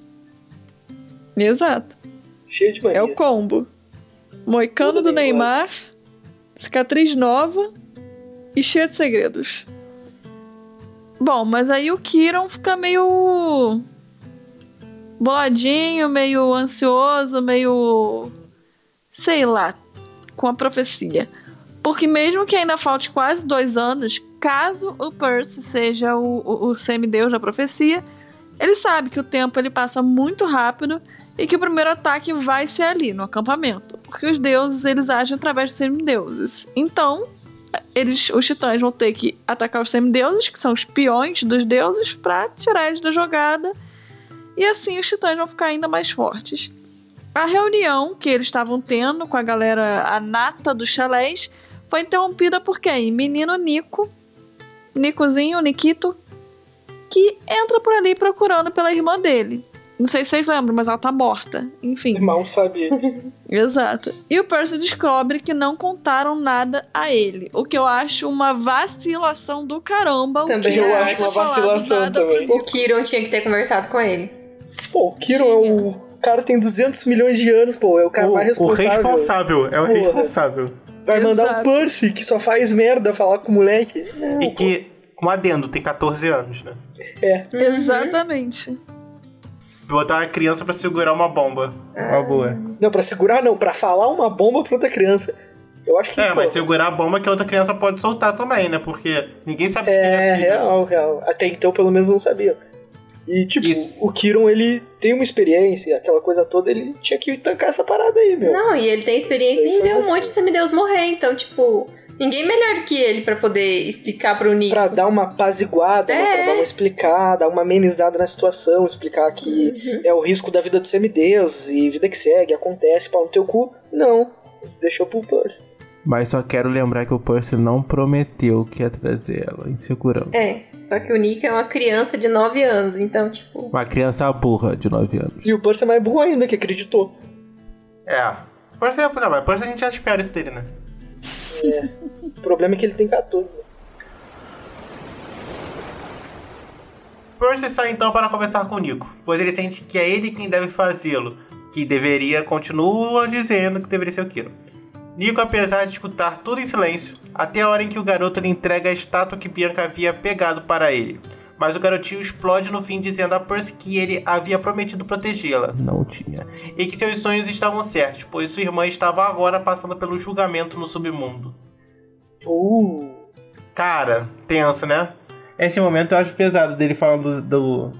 Speaker 3: Exato.
Speaker 1: Cheio de mania.
Speaker 3: É o combo. Moicano
Speaker 1: Tudo
Speaker 3: do Neymar, cicatriz nova e cheia de segredos. Bom, mas aí o Kiron fica meio boladinho, meio ansioso, meio sei lá, com a profecia. Porque mesmo que ainda falte quase dois anos, caso o Percy seja o, o, o semideus da profecia, ele sabe que o tempo ele passa muito rápido e que o primeiro ataque vai ser ali, no acampamento. Porque os deuses, eles agem através dos semideuses. Então, eles, os titãs vão ter que atacar os semideuses, que são os peões dos deuses, para tirar eles da jogada. E assim os titãs vão ficar ainda mais fortes. A reunião que eles estavam tendo com a galera, a nata dos chalés, foi interrompida por quem? Menino Nico, Nicozinho, Nikito, que entra por ali procurando pela irmã dele. Não sei se vocês lembram, mas ela tá morta. Enfim.
Speaker 1: Mal sabia.
Speaker 3: Exato. E o Percy descobre que não contaram nada a ele. O que eu acho uma vacilação do caramba.
Speaker 4: Também
Speaker 3: que
Speaker 1: eu acho uma vacilação também.
Speaker 4: O Kiron tinha que ter conversado com ele.
Speaker 1: Pô, o Kiro é o o cara tem 200 milhões de anos, pô. É o cara
Speaker 2: O,
Speaker 1: mais
Speaker 2: o
Speaker 1: responsável.
Speaker 2: responsável, é o
Speaker 1: Porra.
Speaker 2: responsável.
Speaker 1: Vai mandar
Speaker 3: Exato.
Speaker 1: o Percy, que só faz merda, falar com o moleque. Não,
Speaker 2: E
Speaker 1: pô.
Speaker 2: que, um adendo, tem 14 anos, né?
Speaker 1: É.
Speaker 3: Exatamente.
Speaker 2: Botar uma criança pra segurar uma bomba. Uma boa.
Speaker 1: Não, pra segurar não, pra falar uma bomba pra outra criança. Eu acho que.
Speaker 2: É,
Speaker 1: pô,
Speaker 2: mas segurar a bomba que a outra criança pode soltar também, né? Porque ninguém sabe se
Speaker 1: É,
Speaker 2: é filho.
Speaker 1: real, real. Até então, pelo menos, não sabia. E, tipo,
Speaker 2: Isso.
Speaker 1: o Kiron, ele tem uma experiência, aquela coisa toda, ele tinha que tancar essa parada aí, meu.
Speaker 4: Não, e ele tem experiência em ver um
Speaker 1: assim.
Speaker 4: monte de semideus morrer, então, tipo, ninguém melhor do que ele pra poder explicar pro Nico.
Speaker 1: Pra dar uma apaziguada, né,
Speaker 4: É.
Speaker 1: pra dar uma explicada, uma amenizada na situação, explicar que
Speaker 4: Uhum.
Speaker 1: é o risco da vida do semideus e vida que segue, acontece, pau no teu cu. Não, deixou pro Percy.
Speaker 2: Mas só quero lembrar que o Percy não prometeu que ia trazer ela em segurança.
Speaker 4: É, só que o Nico é uma criança de 9 anos, então, tipo.
Speaker 2: Uma criança burra de 9 anos.
Speaker 1: E o Percy é mais burro ainda, que acreditou.
Speaker 2: É. Percy é não, mas Percy a gente já espera isso dele, né?
Speaker 1: O problema é que ele tem 14. né?
Speaker 2: Percy sai então para conversar com o Nico, pois ele sente que é ele quem deve fazê-lo, que deveria, continua dizendo que deveria ser o Kiro. Nico, apesar de escutar tudo em silêncio, até a hora em que o garoto lhe entrega a estátua que Bianca havia pegado para ele. Mas o garotinho explode no fim dizendo a Percy que ele havia prometido protegê-la. Não tinha. E que seus sonhos estavam certos, pois sua irmã estava agora passando pelo julgamento no submundo.
Speaker 1: Uh,
Speaker 2: Cara, tenso, né? Esse momento eu acho pesado dele falando do.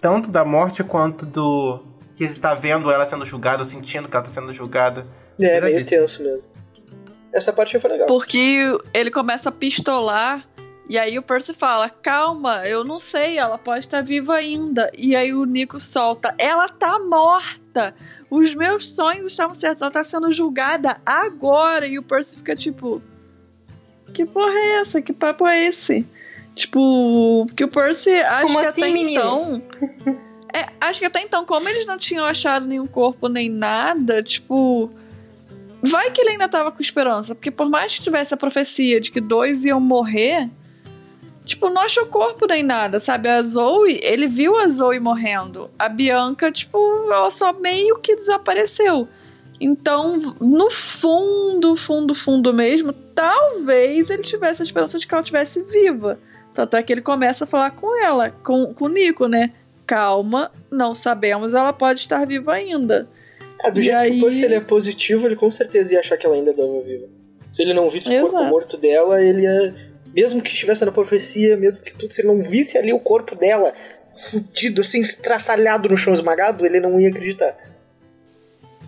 Speaker 2: Tanto da morte quanto do. Que ele tá vendo ela sendo julgada, sentindo que ela tá sendo julgada.
Speaker 1: é, meio tenso mesmo. Essa parte foi legal.
Speaker 3: Porque ele começa a pistolar. E aí o Percy fala: Calma, eu não sei, ela pode estar viva ainda. E aí o Nico solta: Ela tá morta! Os meus sonhos estavam certos, ela tá sendo julgada agora. E o Percy fica tipo: Que porra é essa? Que papo é esse? Tipo, que o Percy acho
Speaker 4: Como
Speaker 3: que
Speaker 4: assim,
Speaker 3: até
Speaker 4: menino?
Speaker 3: então. É, acho que até então, como eles não tinham achado nenhum corpo nem nada, tipo. Vai que ele ainda tava com esperança, porque por mais que tivesse a profecia de que dois iam morrer, tipo, não achou corpo nem nada, sabe? A Zoe, ele viu a Zoe morrendo. A Bianca, tipo, ela só meio que desapareceu. Então, no fundo, fundo, fundo mesmo, talvez ele tivesse a esperança de que ela estivesse viva. Tanto é que ele começa a falar com ela, com, com o Nico, né? Calma, não sabemos, ela pode estar viva ainda.
Speaker 1: Ah, do
Speaker 3: E
Speaker 1: jeito que
Speaker 3: aí-
Speaker 1: o Percy ele é positivo, ele com certeza ia achar que ela ainda estava viva. Se ele não visse o corpo
Speaker 3: Exato.
Speaker 1: morto dela, ele ia. Mesmo que estivesse na profecia, mesmo que tudo, se ele não visse ali o corpo dela, fudido, assim, estraçalhado no chão esmagado, ele não ia acreditar.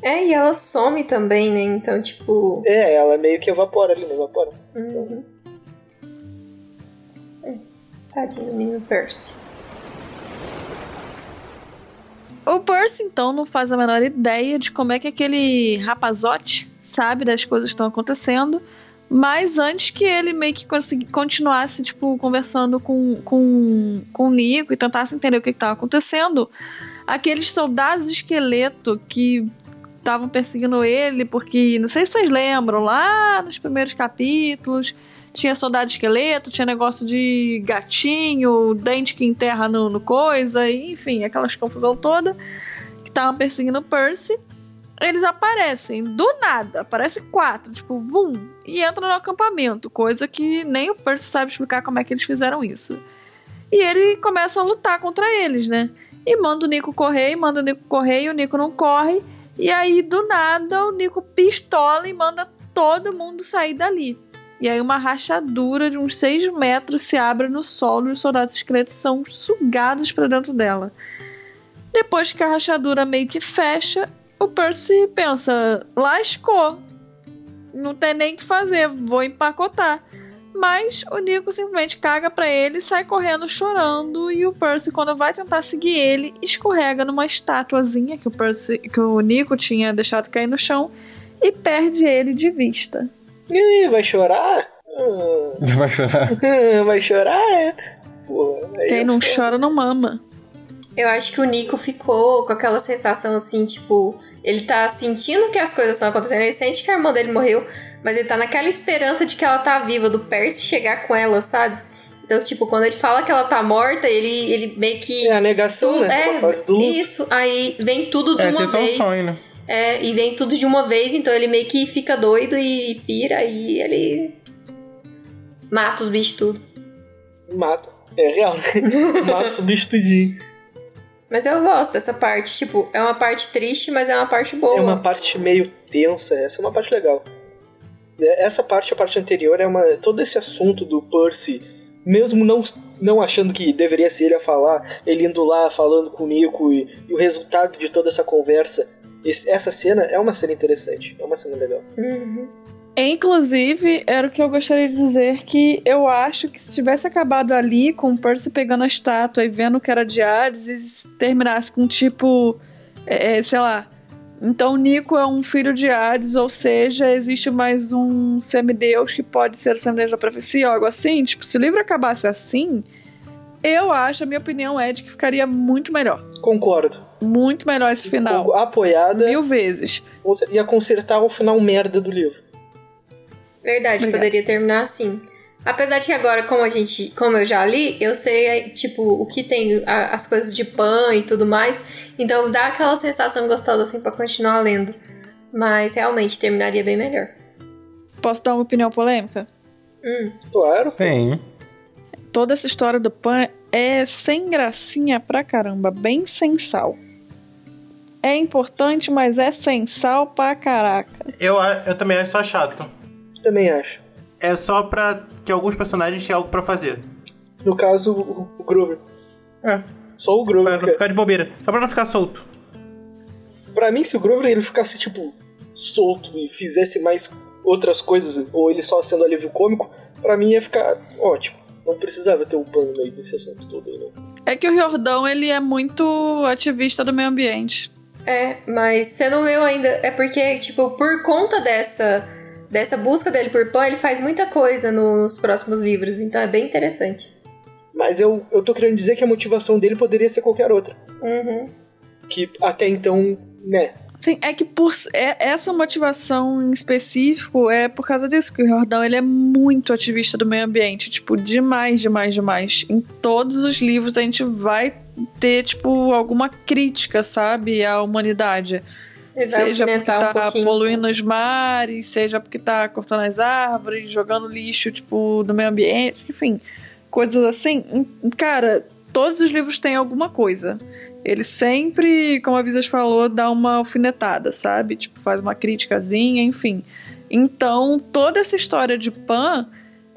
Speaker 4: É, e ela some também, né? Então, tipo.
Speaker 1: É, ela meio que evapora ali, não evapora?
Speaker 4: Uhum. É, Tadinho do menino Percy.
Speaker 3: O Percy, então, não faz a menor ideia de como é que aquele rapazote sabe das coisas que estão acontecendo. Mas antes que ele meio que continuasse, tipo, conversando com, com, com o Nico e tentasse entender o que estava acontecendo, aqueles soldados esqueleto que estavam perseguindo ele, porque, não sei se vocês lembram, lá nos primeiros capítulos, tinha soldado esqueleto, tinha negócio de gatinho, dente que enterra no, no coisa, e, enfim, aquelas confusão toda que estavam perseguindo o Percy. eles aparecem do nada, aparece quatro, tipo, vum, e entram no acampamento, coisa que nem o Percy sabe explicar como é que eles fizeram isso. E ele começa a lutar contra eles, né? E manda o Nico correr, e manda o Nico correr, e o Nico não corre. E aí, do nada, o Nico pistola e manda todo mundo sair dali. E aí uma rachadura de uns 6 metros se abre no solo e os soldados esqueletos são sugados para dentro dela. Depois que a rachadura meio que fecha, o Percy pensa: lascou. Não tem nem o que fazer, vou empacotar. Mas o Nico simplesmente caga para ele, sai correndo chorando e o Percy quando vai tentar seguir ele, escorrega numa estatuazinha que o Percy, que o Nico tinha deixado cair no chão e perde ele de vista.
Speaker 1: Ih, vai chorar?
Speaker 2: Vai chorar?
Speaker 1: vai chorar? é? Pô,
Speaker 3: Quem não
Speaker 1: foda.
Speaker 3: chora não mama.
Speaker 4: Eu acho que o Nico ficou com aquela sensação assim, tipo, ele tá sentindo que as coisas estão acontecendo, ele sente que a irmã dele morreu, mas ele tá naquela esperança de que ela tá viva, do Percy chegar com ela, sabe? Então, tipo, quando ele fala que ela tá morta, ele, ele meio que.
Speaker 1: É a negação, né? É,
Speaker 4: isso, aí vem tudo de
Speaker 2: É,
Speaker 4: uma
Speaker 2: esse é só um
Speaker 4: vez.
Speaker 2: sonho, né?
Speaker 4: É, e vem tudo de uma vez, então ele meio que fica doido e pira e ele mata os bichos tudo.
Speaker 1: Mata. É real. Mata o bicho tudinho.
Speaker 4: Mas eu gosto dessa parte, tipo, é uma parte triste, mas é uma parte boa.
Speaker 1: É uma parte meio tensa, essa é uma parte legal. É, Essa parte, a parte anterior, é uma. Todo esse assunto do Percy, mesmo não, não achando que deveria ser ele a falar, ele indo lá falando com o Nico e, e o resultado de toda essa conversa. Esse- essa cena é uma cena interessante, é uma cena legal.
Speaker 4: Uhum.
Speaker 3: Inclusive, era o que eu gostaria de dizer que eu acho que se tivesse acabado ali com o Percy pegando a estátua e vendo que era de Hades e se terminasse com tipo, é, é, sei lá, então Nico é um filho de Hades, ou seja, existe mais um semideus que pode ser o semideus da profecia, ou algo assim, tipo, se o livro acabasse assim, eu acho, a minha opinião é de que ficaria muito melhor.
Speaker 1: Concordo.
Speaker 3: Muito melhor esse final.
Speaker 1: Apoiada,
Speaker 3: Mil vezes.
Speaker 1: ia consertar o final merda do livro.
Speaker 4: Verdade,
Speaker 3: Obrigada.
Speaker 4: poderia terminar assim. Apesar de que agora, como a gente, como eu já li, eu sei, tipo, o que tem, a- as coisas de pan e tudo mais. Então dá aquela sensação gostosa assim pra continuar lendo. Mas realmente terminaria bem melhor.
Speaker 3: Posso dar uma opinião polêmica?
Speaker 4: Hum,
Speaker 1: Claro.
Speaker 2: Sim.
Speaker 3: Toda essa história do Pan é sem gracinha pra caramba, bem sem sal. É importante, mas é sem sal pra caraca.
Speaker 2: Eu, eu também acho só chato.
Speaker 1: Também acho.
Speaker 2: É só pra que alguns personagens tenham algo pra fazer.
Speaker 1: No caso, o, o Grover.
Speaker 2: É.
Speaker 1: Só o
Speaker 2: Pra
Speaker 1: Grover.
Speaker 2: não ficar de bobeira. Só pra não ficar solto.
Speaker 1: Pra mim, se o Grover ele ficasse, tipo, solto e fizesse mais outras coisas, ou ele só sendo alívio cômico, pra mim ia ficar ótimo. Não precisava ter um pano no meio desse assunto todo aí, não.
Speaker 3: É que o Jordão, ele é muito ativista do meio ambiente.
Speaker 4: É, mas você não leu ainda. É porque, tipo, por conta dessa, dessa busca dele por pan, ele faz muita coisa nos próximos livros. Então é bem interessante.
Speaker 1: Mas eu, eu tô querendo dizer que a motivação dele poderia ser qualquer outra.
Speaker 4: Uhum.
Speaker 1: Que até então, né?
Speaker 3: Sim, é que por é, essa motivação em específico é por causa disso, que o Jordão ele é muito ativista do meio ambiente, tipo, demais, demais, demais. Em todos os livros a gente vai ter, tipo, alguma crítica, sabe, à humanidade.
Speaker 4: Vai
Speaker 3: Seja porque
Speaker 4: alfinetar um
Speaker 3: tá
Speaker 4: pouquinho.
Speaker 3: poluindo os mares, seja porque tá cortando as árvores, jogando lixo, tipo, do meio ambiente, enfim, coisas assim. Cara, todos os livros têm alguma coisa. Ele sempre, como a Visas falou, dá uma alfinetada, sabe? Tipo, faz uma criticazinha, enfim. Então, toda essa história de Pan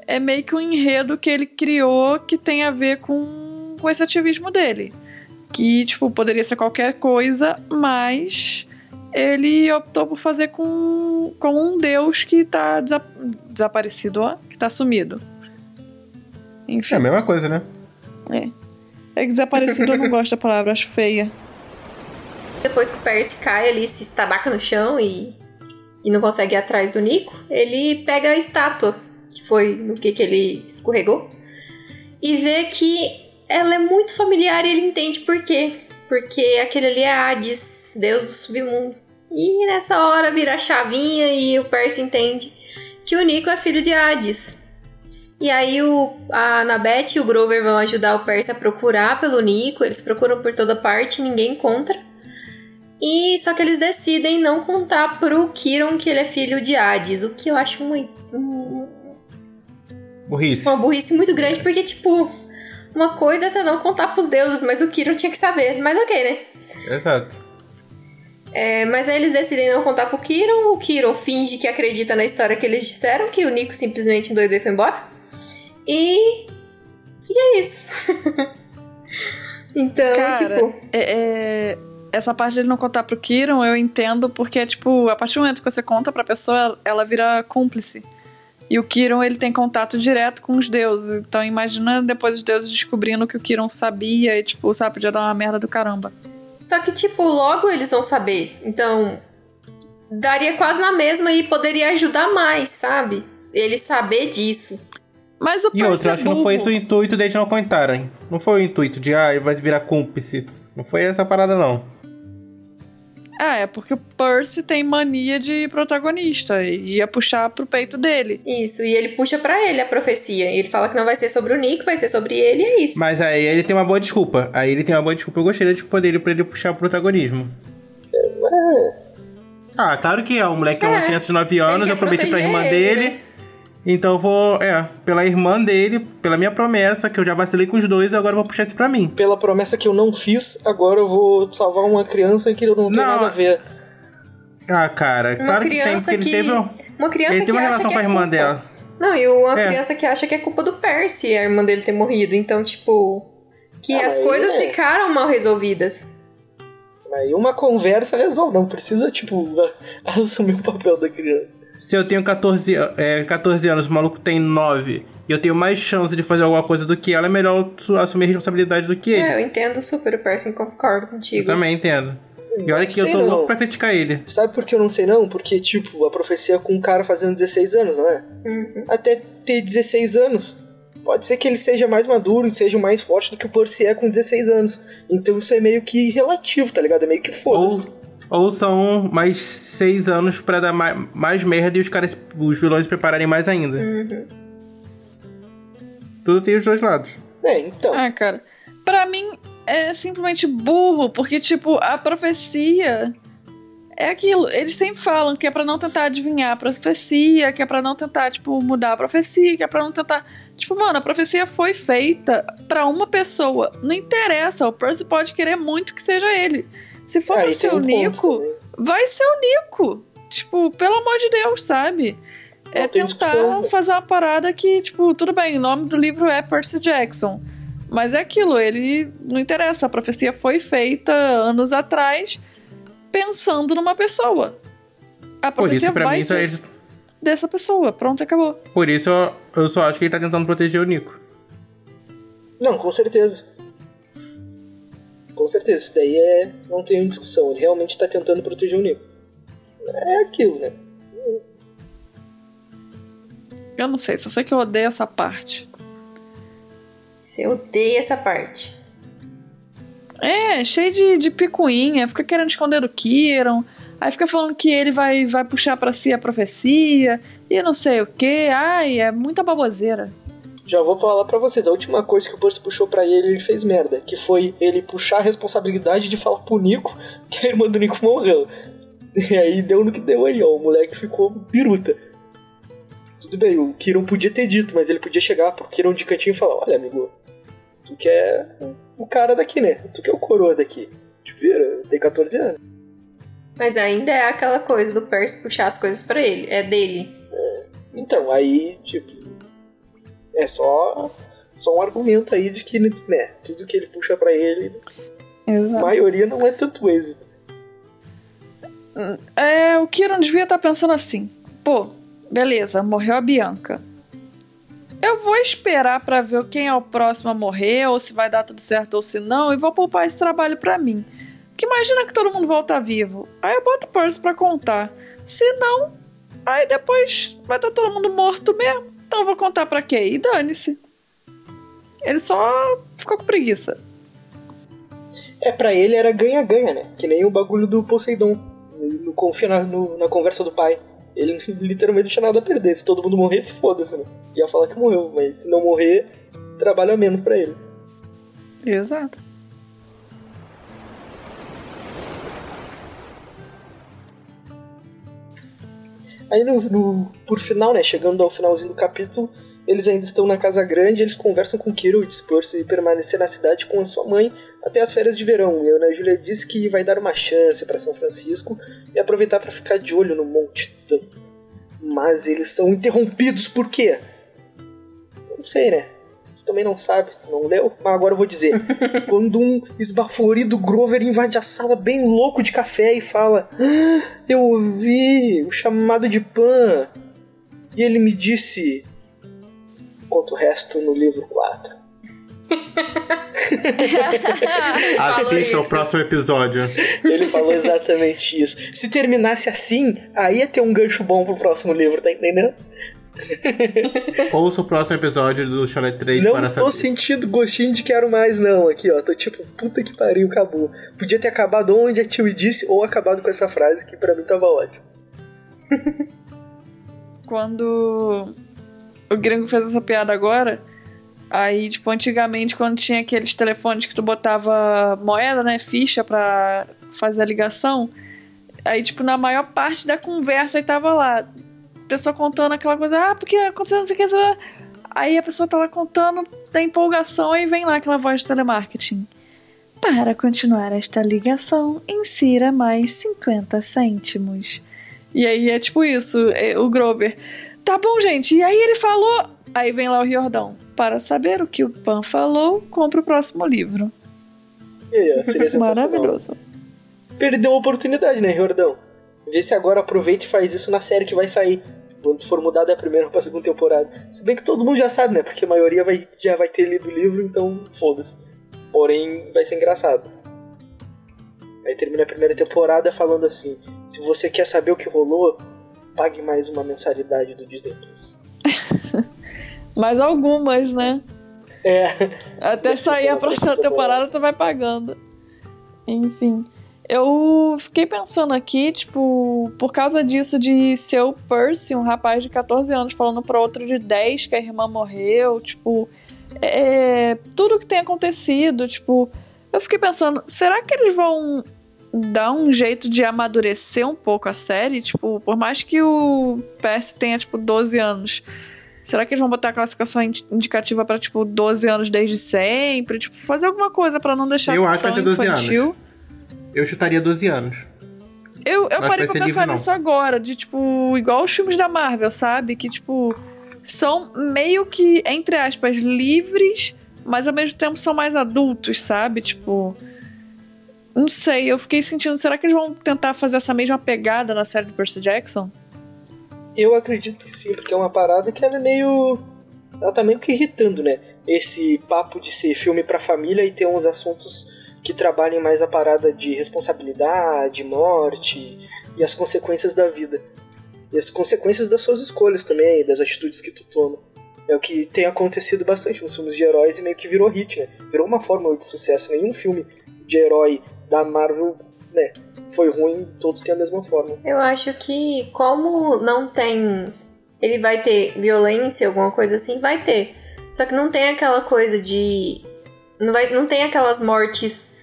Speaker 3: é meio que um enredo que ele criou que tem a ver com, com esse ativismo dele. Que, tipo, poderia ser qualquer coisa, mas ele optou por fazer com, com um deus que tá desa- desaparecido, ó, que tá sumido. Enfim,
Speaker 2: É a mesma coisa, né?
Speaker 3: é que desaparecido eu não gosto da palavra, acho feia.
Speaker 4: Depois que o Percy cai ali, se estabaca no chão e, e não consegue ir atrás do Nico, ele pega a estátua, que foi no que, que ele escorregou, e vê que ela é muito familiar e ele entende por quê. Porque aquele ali é Hades, deus do submundo. E nessa hora vira a chavinha e o Percy entende que o Nico é filho de Hades. E aí o, a Anabeth e o Grover vão ajudar o Percy a procurar pelo Nico. Eles procuram por toda parte, ninguém encontra. E só que eles decidem não contar pro Kiron que ele é filho de Hades, o que eu acho muito.
Speaker 2: Burrice.
Speaker 4: Uma burrice muito grande, porque, tipo, uma coisa é você não contar pros deuses, mas o Kiron tinha que saber. Mas ok, né?
Speaker 2: Exato.
Speaker 4: É, mas aí eles decidem não contar pro Kiron. O Kiron finge que acredita na história que eles disseram, que o Nico simplesmente endoidou e foi embora. E. E é isso. então,
Speaker 3: Cara,
Speaker 4: tipo.
Speaker 3: É, é, essa parte dele não contar pro Kiron, eu entendo, porque, tipo, a partir do momento que você conta pra pessoa, ela vira cúmplice. E o Kiron, ele tem contato direto com os deuses. Então, imagina depois os deuses descobrindo que o Kiron sabia e, tipo, sabe, podia dar uma merda do caramba.
Speaker 4: Só que, tipo, logo eles vão saber. Então, daria quase na mesma e poderia ajudar mais, sabe? Ele saber disso.
Speaker 3: Mas o
Speaker 2: E outra,
Speaker 3: é
Speaker 2: acho que não foi esse o intuito deles não contarem. Não foi o intuito de, ah, ele vai virar cúmplice. Não foi essa parada, não.
Speaker 3: É, é porque o Percy tem mania de protagonista e ia puxar pro peito dele.
Speaker 4: Isso, e ele puxa pra ele a profecia. Ele fala que não vai ser sobre o Nick, vai ser sobre ele, e é isso.
Speaker 2: Mas aí ele tem uma boa desculpa. Aí ele tem uma boa desculpa. Eu gostei da desculpa dele pra ele puxar o protagonismo. Ah, claro que é. O moleque é, uma
Speaker 4: É,
Speaker 2: criança de 9 anos, eu prometi pra irmã
Speaker 4: ele,
Speaker 2: dele.
Speaker 4: né?
Speaker 2: Então eu vou, é, pela irmã dele, pela minha promessa, que eu já vacilei com os dois, agora eu vou puxar isso pra mim.
Speaker 1: Pela promessa que eu não fiz, agora eu vou salvar uma criança que não tem
Speaker 2: Não,
Speaker 1: nada a ver.
Speaker 2: Ah, cara,
Speaker 4: Uma
Speaker 2: claro que tem, porque ele
Speaker 4: que.
Speaker 2: teve, um-
Speaker 4: Uma criança
Speaker 2: ele teve
Speaker 4: que
Speaker 2: uma
Speaker 4: acha
Speaker 2: relação
Speaker 4: que
Speaker 2: com a
Speaker 4: é
Speaker 2: irmã
Speaker 4: culpa.
Speaker 2: dela.
Speaker 4: Não, e uma
Speaker 2: É.
Speaker 4: criança que acha que é culpa do Percy a irmã dele ter morrido. Então, tipo. Que
Speaker 1: Ah,
Speaker 4: as coisas
Speaker 1: é.
Speaker 4: ficaram mal resolvidas.
Speaker 1: Aí uma conversa resolve, não precisa, tipo, assumir o papel da criança.
Speaker 2: Se eu tenho 14, a- é, 14 anos, o maluco tem 9, e eu tenho mais chance de fazer alguma coisa do que ela, é melhor eu su- assumir a responsabilidade do que ele.
Speaker 4: É, eu entendo super o Percy, concordo
Speaker 2: eu
Speaker 4: contigo.
Speaker 2: também entendo. E olha que eu tô
Speaker 1: não.
Speaker 2: louco pra criticar ele.
Speaker 1: Sabe por que eu não sei não? Porque, tipo, a profecia é com um cara fazendo 16 anos, não é?
Speaker 4: Uhum.
Speaker 1: Até ter 16 anos. Pode ser que ele seja mais maduro e seja mais forte do que o Percy é com 16 anos. Então isso é meio que relativo, tá ligado? É meio que foda-se.
Speaker 2: Ou, ou são mais 6 anos pra dar mais, mais merda e os caras, os vilões se prepararem mais ainda.
Speaker 4: Uhum.
Speaker 2: Tudo tem os dois lados.
Speaker 1: É, então.
Speaker 3: Ah, cara. Pra mim é simplesmente burro, porque, tipo, a profecia é aquilo. Eles sempre falam que é pra não tentar adivinhar a profecia, que é pra não tentar, tipo, mudar a profecia, que é pra não tentar. Tipo, mano, a profecia foi feita pra uma pessoa. Não interessa, o Percy pode querer muito que seja ele. Se for
Speaker 1: Aí
Speaker 3: pra ser
Speaker 1: um
Speaker 3: o
Speaker 1: ponto
Speaker 3: Nico, vai ser o Nico. Tipo, pelo amor de Deus, sabe? É
Speaker 1: Não tem
Speaker 3: tentar
Speaker 1: discussão.
Speaker 3: fazer uma parada que, tipo, tudo bem, o nome do livro é Percy Jackson. Mas é aquilo, ele não interessa. A profecia foi feita anos atrás pensando numa pessoa. A
Speaker 2: Por
Speaker 3: profecia
Speaker 2: isso,
Speaker 3: vai
Speaker 2: mim,
Speaker 3: ser
Speaker 2: ele-
Speaker 3: dessa pessoa. Pronto, acabou.
Speaker 2: por isso eu, eu só acho que ele tá tentando proteger o Nico.
Speaker 1: Não, com certeza. Com certeza, isso daí é. Não tem discussão. Ele realmente tá tentando proteger o Nico. É aquilo, né?
Speaker 3: Eu não sei, só sei que eu odeio essa parte.
Speaker 4: Você odeia essa parte.
Speaker 3: É, cheio de, de picuinha, fica querendo esconder do Kiron, aí fica falando que ele vai, vai puxar pra si a profecia, e não sei o que. Ai, é muita baboseira.
Speaker 1: Já vou falar pra vocês, a última coisa que o Percy puxou pra ele, ele fez merda. Que foi ele puxar a responsabilidade de falar pro Nico que a irmã do Nico morreu. E aí deu no que deu aí, ó. O moleque ficou biruta. Tudo bem, o Kiron podia ter dito, mas ele podia chegar pro Kiron de cantinho e falar: Olha, amigo, tu que é o cara daqui, né? Tu que é o coroa daqui. Te vira, tem 14 anos.
Speaker 4: Mas ainda é aquela coisa do Percy puxar as coisas pra ele. É dele.
Speaker 1: Então, aí, tipo. É só. Só um argumento aí de que, né? Tudo que ele puxa pra ele, a maioria não é tanto êxito.
Speaker 3: É, o Kiron devia estar pensando assim: pô, beleza, morreu a Bianca. Eu vou esperar pra ver quem é o próximo a morrer, ou se vai dar tudo certo ou se não, e vou poupar esse trabalho pra mim. Porque imagina que todo mundo volta vivo. Aí eu boto o Percy pra contar. Se não, aí depois vai estar todo mundo morto mesmo. Então eu vou contar pra quê? E dane-se. Ele só ficou com preguiça.
Speaker 1: É, pra ele era ganha-ganha, né? Que nem o bagulho do Poseidon. Ele não confia na, no- na conversa do pai. Ele literalmente não tinha nada a perder. Se todo mundo morresse, foda-se, né? Ia falar que morreu, mas se não morrer, trabalha menos pra ele. Aí no, no, por final, né, chegando ao finalzinho do capítulo, eles ainda estão na casa grande, eles conversam com Kiro dispor-se permanecer na cidade com a sua mãe até as férias de verão. E a Ana Júlia diz que vai dar uma chance para São Francisco e aproveitar para ficar de olho no Monte Titã. Mas eles são interrompidos por quê? Não sei, né? Tu também não sabe, tu não leu, mas agora eu vou dizer. Quando um esbaforido Grover invade a sala bem louco de café e fala: ah, Eu ouvi o chamado de Pan. E ele me disse: Conta o resto no livro 4.
Speaker 2: Assista o próximo episódio.
Speaker 1: Ele falou exatamente isso. Se terminasse assim, aí ia ter um gancho bom pro próximo livro, tá entendendo?
Speaker 2: Ouça o próximo episódio do Chalet 3
Speaker 1: Não
Speaker 2: para
Speaker 1: tô
Speaker 2: saber.
Speaker 1: sentindo gostinho de quero mais, não. Aqui, ó. Tô tipo, puta que pariu, acabou. Podia ter acabado onde a Tio disse ou acabado com essa frase que pra mim tava ótimo.
Speaker 3: Quando o gringo fez essa piada agora, aí, tipo, antigamente, quando tinha aqueles telefones que tu botava moeda, né, ficha pra fazer a ligação, aí, tipo, na maior parte da conversa, aí tava lá, pessoa contando aquela coisa, ah, porque aconteceu não sei o que, aí a pessoa tá lá contando da empolgação e vem lá aquela voz de telemarketing. Para continuar esta ligação, insira mais 50 cêntimos. E aí é tipo isso, é, o Grover. Tá bom, gente. E aí ele falou. Aí vem lá o Riordão. Para saber o que o Pan falou, compra o próximo livro.
Speaker 1: E aí, ó, seria sensacional.
Speaker 3: Maravilhoso.
Speaker 1: Perdeu a oportunidade, né, Jordão? Vê se agora aproveita e faz isso na série que vai sair. Quando for mudar da primeira pra segunda temporada. Se bem que todo mundo já sabe, né? Porque a maioria vai, já vai ter lido o livro, então foda-se. Porém, vai ser engraçado. Aí termina a primeira temporada falando assim: se você quer saber o que rolou, pague mais uma mensalidade do Disney Plus.
Speaker 3: Mas algumas, né?
Speaker 1: É.
Speaker 3: Até sair a próxima temporada, tu vai pagando. Enfim. Eu fiquei pensando aqui, tipo, por causa disso de ser o Percy, um rapaz de 14 anos, falando pra outro de 10 que a irmã morreu, tipo, é, tudo que tem acontecido, tipo, eu fiquei pensando, será que eles vão dar um jeito de amadurecer um pouco a série? Tipo, por mais que o Percy tenha, tipo, 12 anos, será que eles vão botar a classificação indi- indicativa pra, tipo, 12 anos desde sempre? Tipo, fazer alguma coisa pra não deixar
Speaker 2: Eu acho que
Speaker 3: tão
Speaker 2: vai ser 12 anos. Eu chutaria 12 anos.
Speaker 3: Eu, eu
Speaker 2: Acho
Speaker 3: parei pra pensar
Speaker 2: livre, não.
Speaker 3: nisso agora, de tipo, igual os filmes da Marvel, sabe? Que, tipo, são meio que, entre aspas, livres, mas ao mesmo tempo são mais adultos, sabe? Tipo. Não sei, eu fiquei sentindo, será que eles vão tentar fazer essa mesma pegada na série do Percy Jackson?
Speaker 1: Eu acredito que sim, porque é uma parada que ela é meio. Ela tá meio que irritando, né? Esse papo de ser filme pra família e ter uns assuntos que trabalhem mais a parada de responsabilidade, morte e as consequências da vida. E as consequências das suas escolhas também, das atitudes que tu toma. É o que tem acontecido bastante nos filmes de heróis e meio que virou hit, né? Virou uma fórmula de sucesso. Nenhum filme de herói da Marvel, né, foi ruim, todos têm a mesma fórmula.
Speaker 4: Eu acho que, como não tem. Ele vai ter violência, alguma coisa assim, vai ter. Só que não tem aquela coisa de. Não, vai, não tem aquelas mortes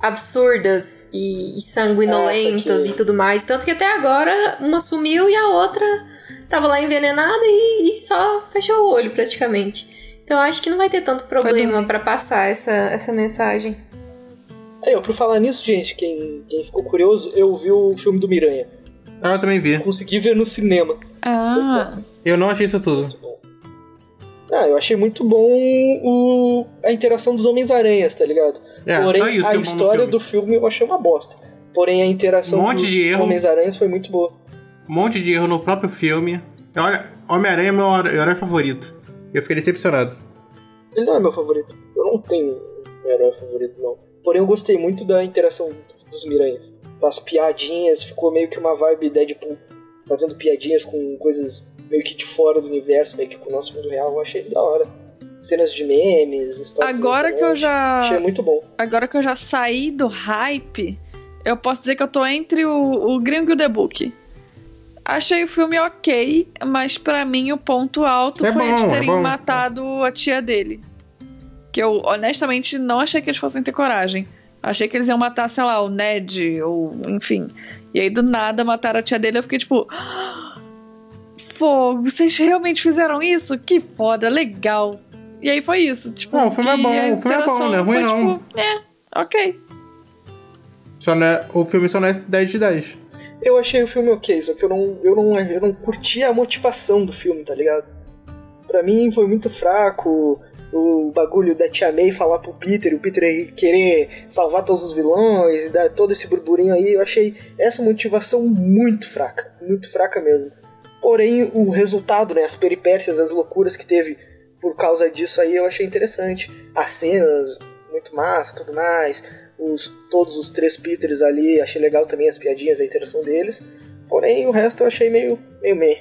Speaker 4: absurdas e, e sanguinolentas e tudo mais. Tanto que até agora uma sumiu e a outra tava lá envenenada e, e só fechou o olho praticamente. Então eu acho que não vai ter tanto problema pra passar essa, essa mensagem.
Speaker 1: Aí, ó, por falar nisso, gente, quem, quem ficou curioso, eu vi o filme do Miranha.
Speaker 2: Ah, eu também vi.
Speaker 1: Consegui ver no cinema.
Speaker 3: Ah,
Speaker 2: Eu não achei isso tudo.
Speaker 1: Muito bom. Ah, eu achei muito bom o, a interação dos Homens-Aranhas, tá ligado?
Speaker 2: É,
Speaker 1: Porém,
Speaker 2: só isso que
Speaker 1: a
Speaker 2: é no
Speaker 1: história
Speaker 2: filme.
Speaker 1: do filme eu achei uma bosta. Porém, a interação
Speaker 2: Um monte
Speaker 1: dos. Homens-Aranhas foi muito boa.
Speaker 2: Um monte de erro no próprio filme. Olha, Homem-Aranha é meu herói favorito. Eu fiquei decepcionado.
Speaker 1: Ele não é meu favorito. Eu não tenho um herói favorito, não. Porém, eu gostei muito da interação dos Miranhas. As piadinhas, ficou meio que uma vibe Deadpool. Fazendo piadinhas com coisas meio que de fora do universo, meio que com o nosso mundo real. Eu achei da hora. Cenas de memes, histórias.
Speaker 3: agora que eu já.
Speaker 1: Achei muito bom.
Speaker 3: Agora que eu já saí do hype, eu posso dizer que eu tô entre o, o Gringo e o The Book. Achei o filme ok, mas pra mim o ponto alto
Speaker 2: É
Speaker 3: foi
Speaker 2: bom,
Speaker 3: eles
Speaker 2: é
Speaker 3: terem
Speaker 2: bom.
Speaker 3: matado a tia dele. Que eu honestamente não achei que eles fossem ter coragem. Achei que eles iam matar, sei lá, o Ned, ou enfim. E aí do nada mataram a tia dele, eu fiquei tipo. fogo, vocês realmente fizeram isso? Que foda, legal. E aí foi isso. Tipo,
Speaker 2: Não, o filme é
Speaker 3: que
Speaker 2: bom, o filme é bom, não é ruim,
Speaker 3: foi,
Speaker 2: não.
Speaker 3: Tipo, é, ok.
Speaker 2: Só não é, o filme só não é 10 de 10.
Speaker 1: Eu achei o filme ok, só que eu não, eu não, eu não curti a motivação do filme, tá ligado? Pra mim foi muito fraco o bagulho da Tia May falar pro Peter, o Peter querer salvar todos os vilões e dar todo esse burburinho aí. Eu achei essa motivação muito fraca, muito fraca mesmo. Porém, o resultado, né, as peripécias, as loucuras que teve por causa disso aí, eu achei interessante. As cenas, muito massa, tudo mais. Os, todos os três Peters ali, achei legal também as piadinhas, a interação deles. Porém, o resto eu achei meio, meio meh.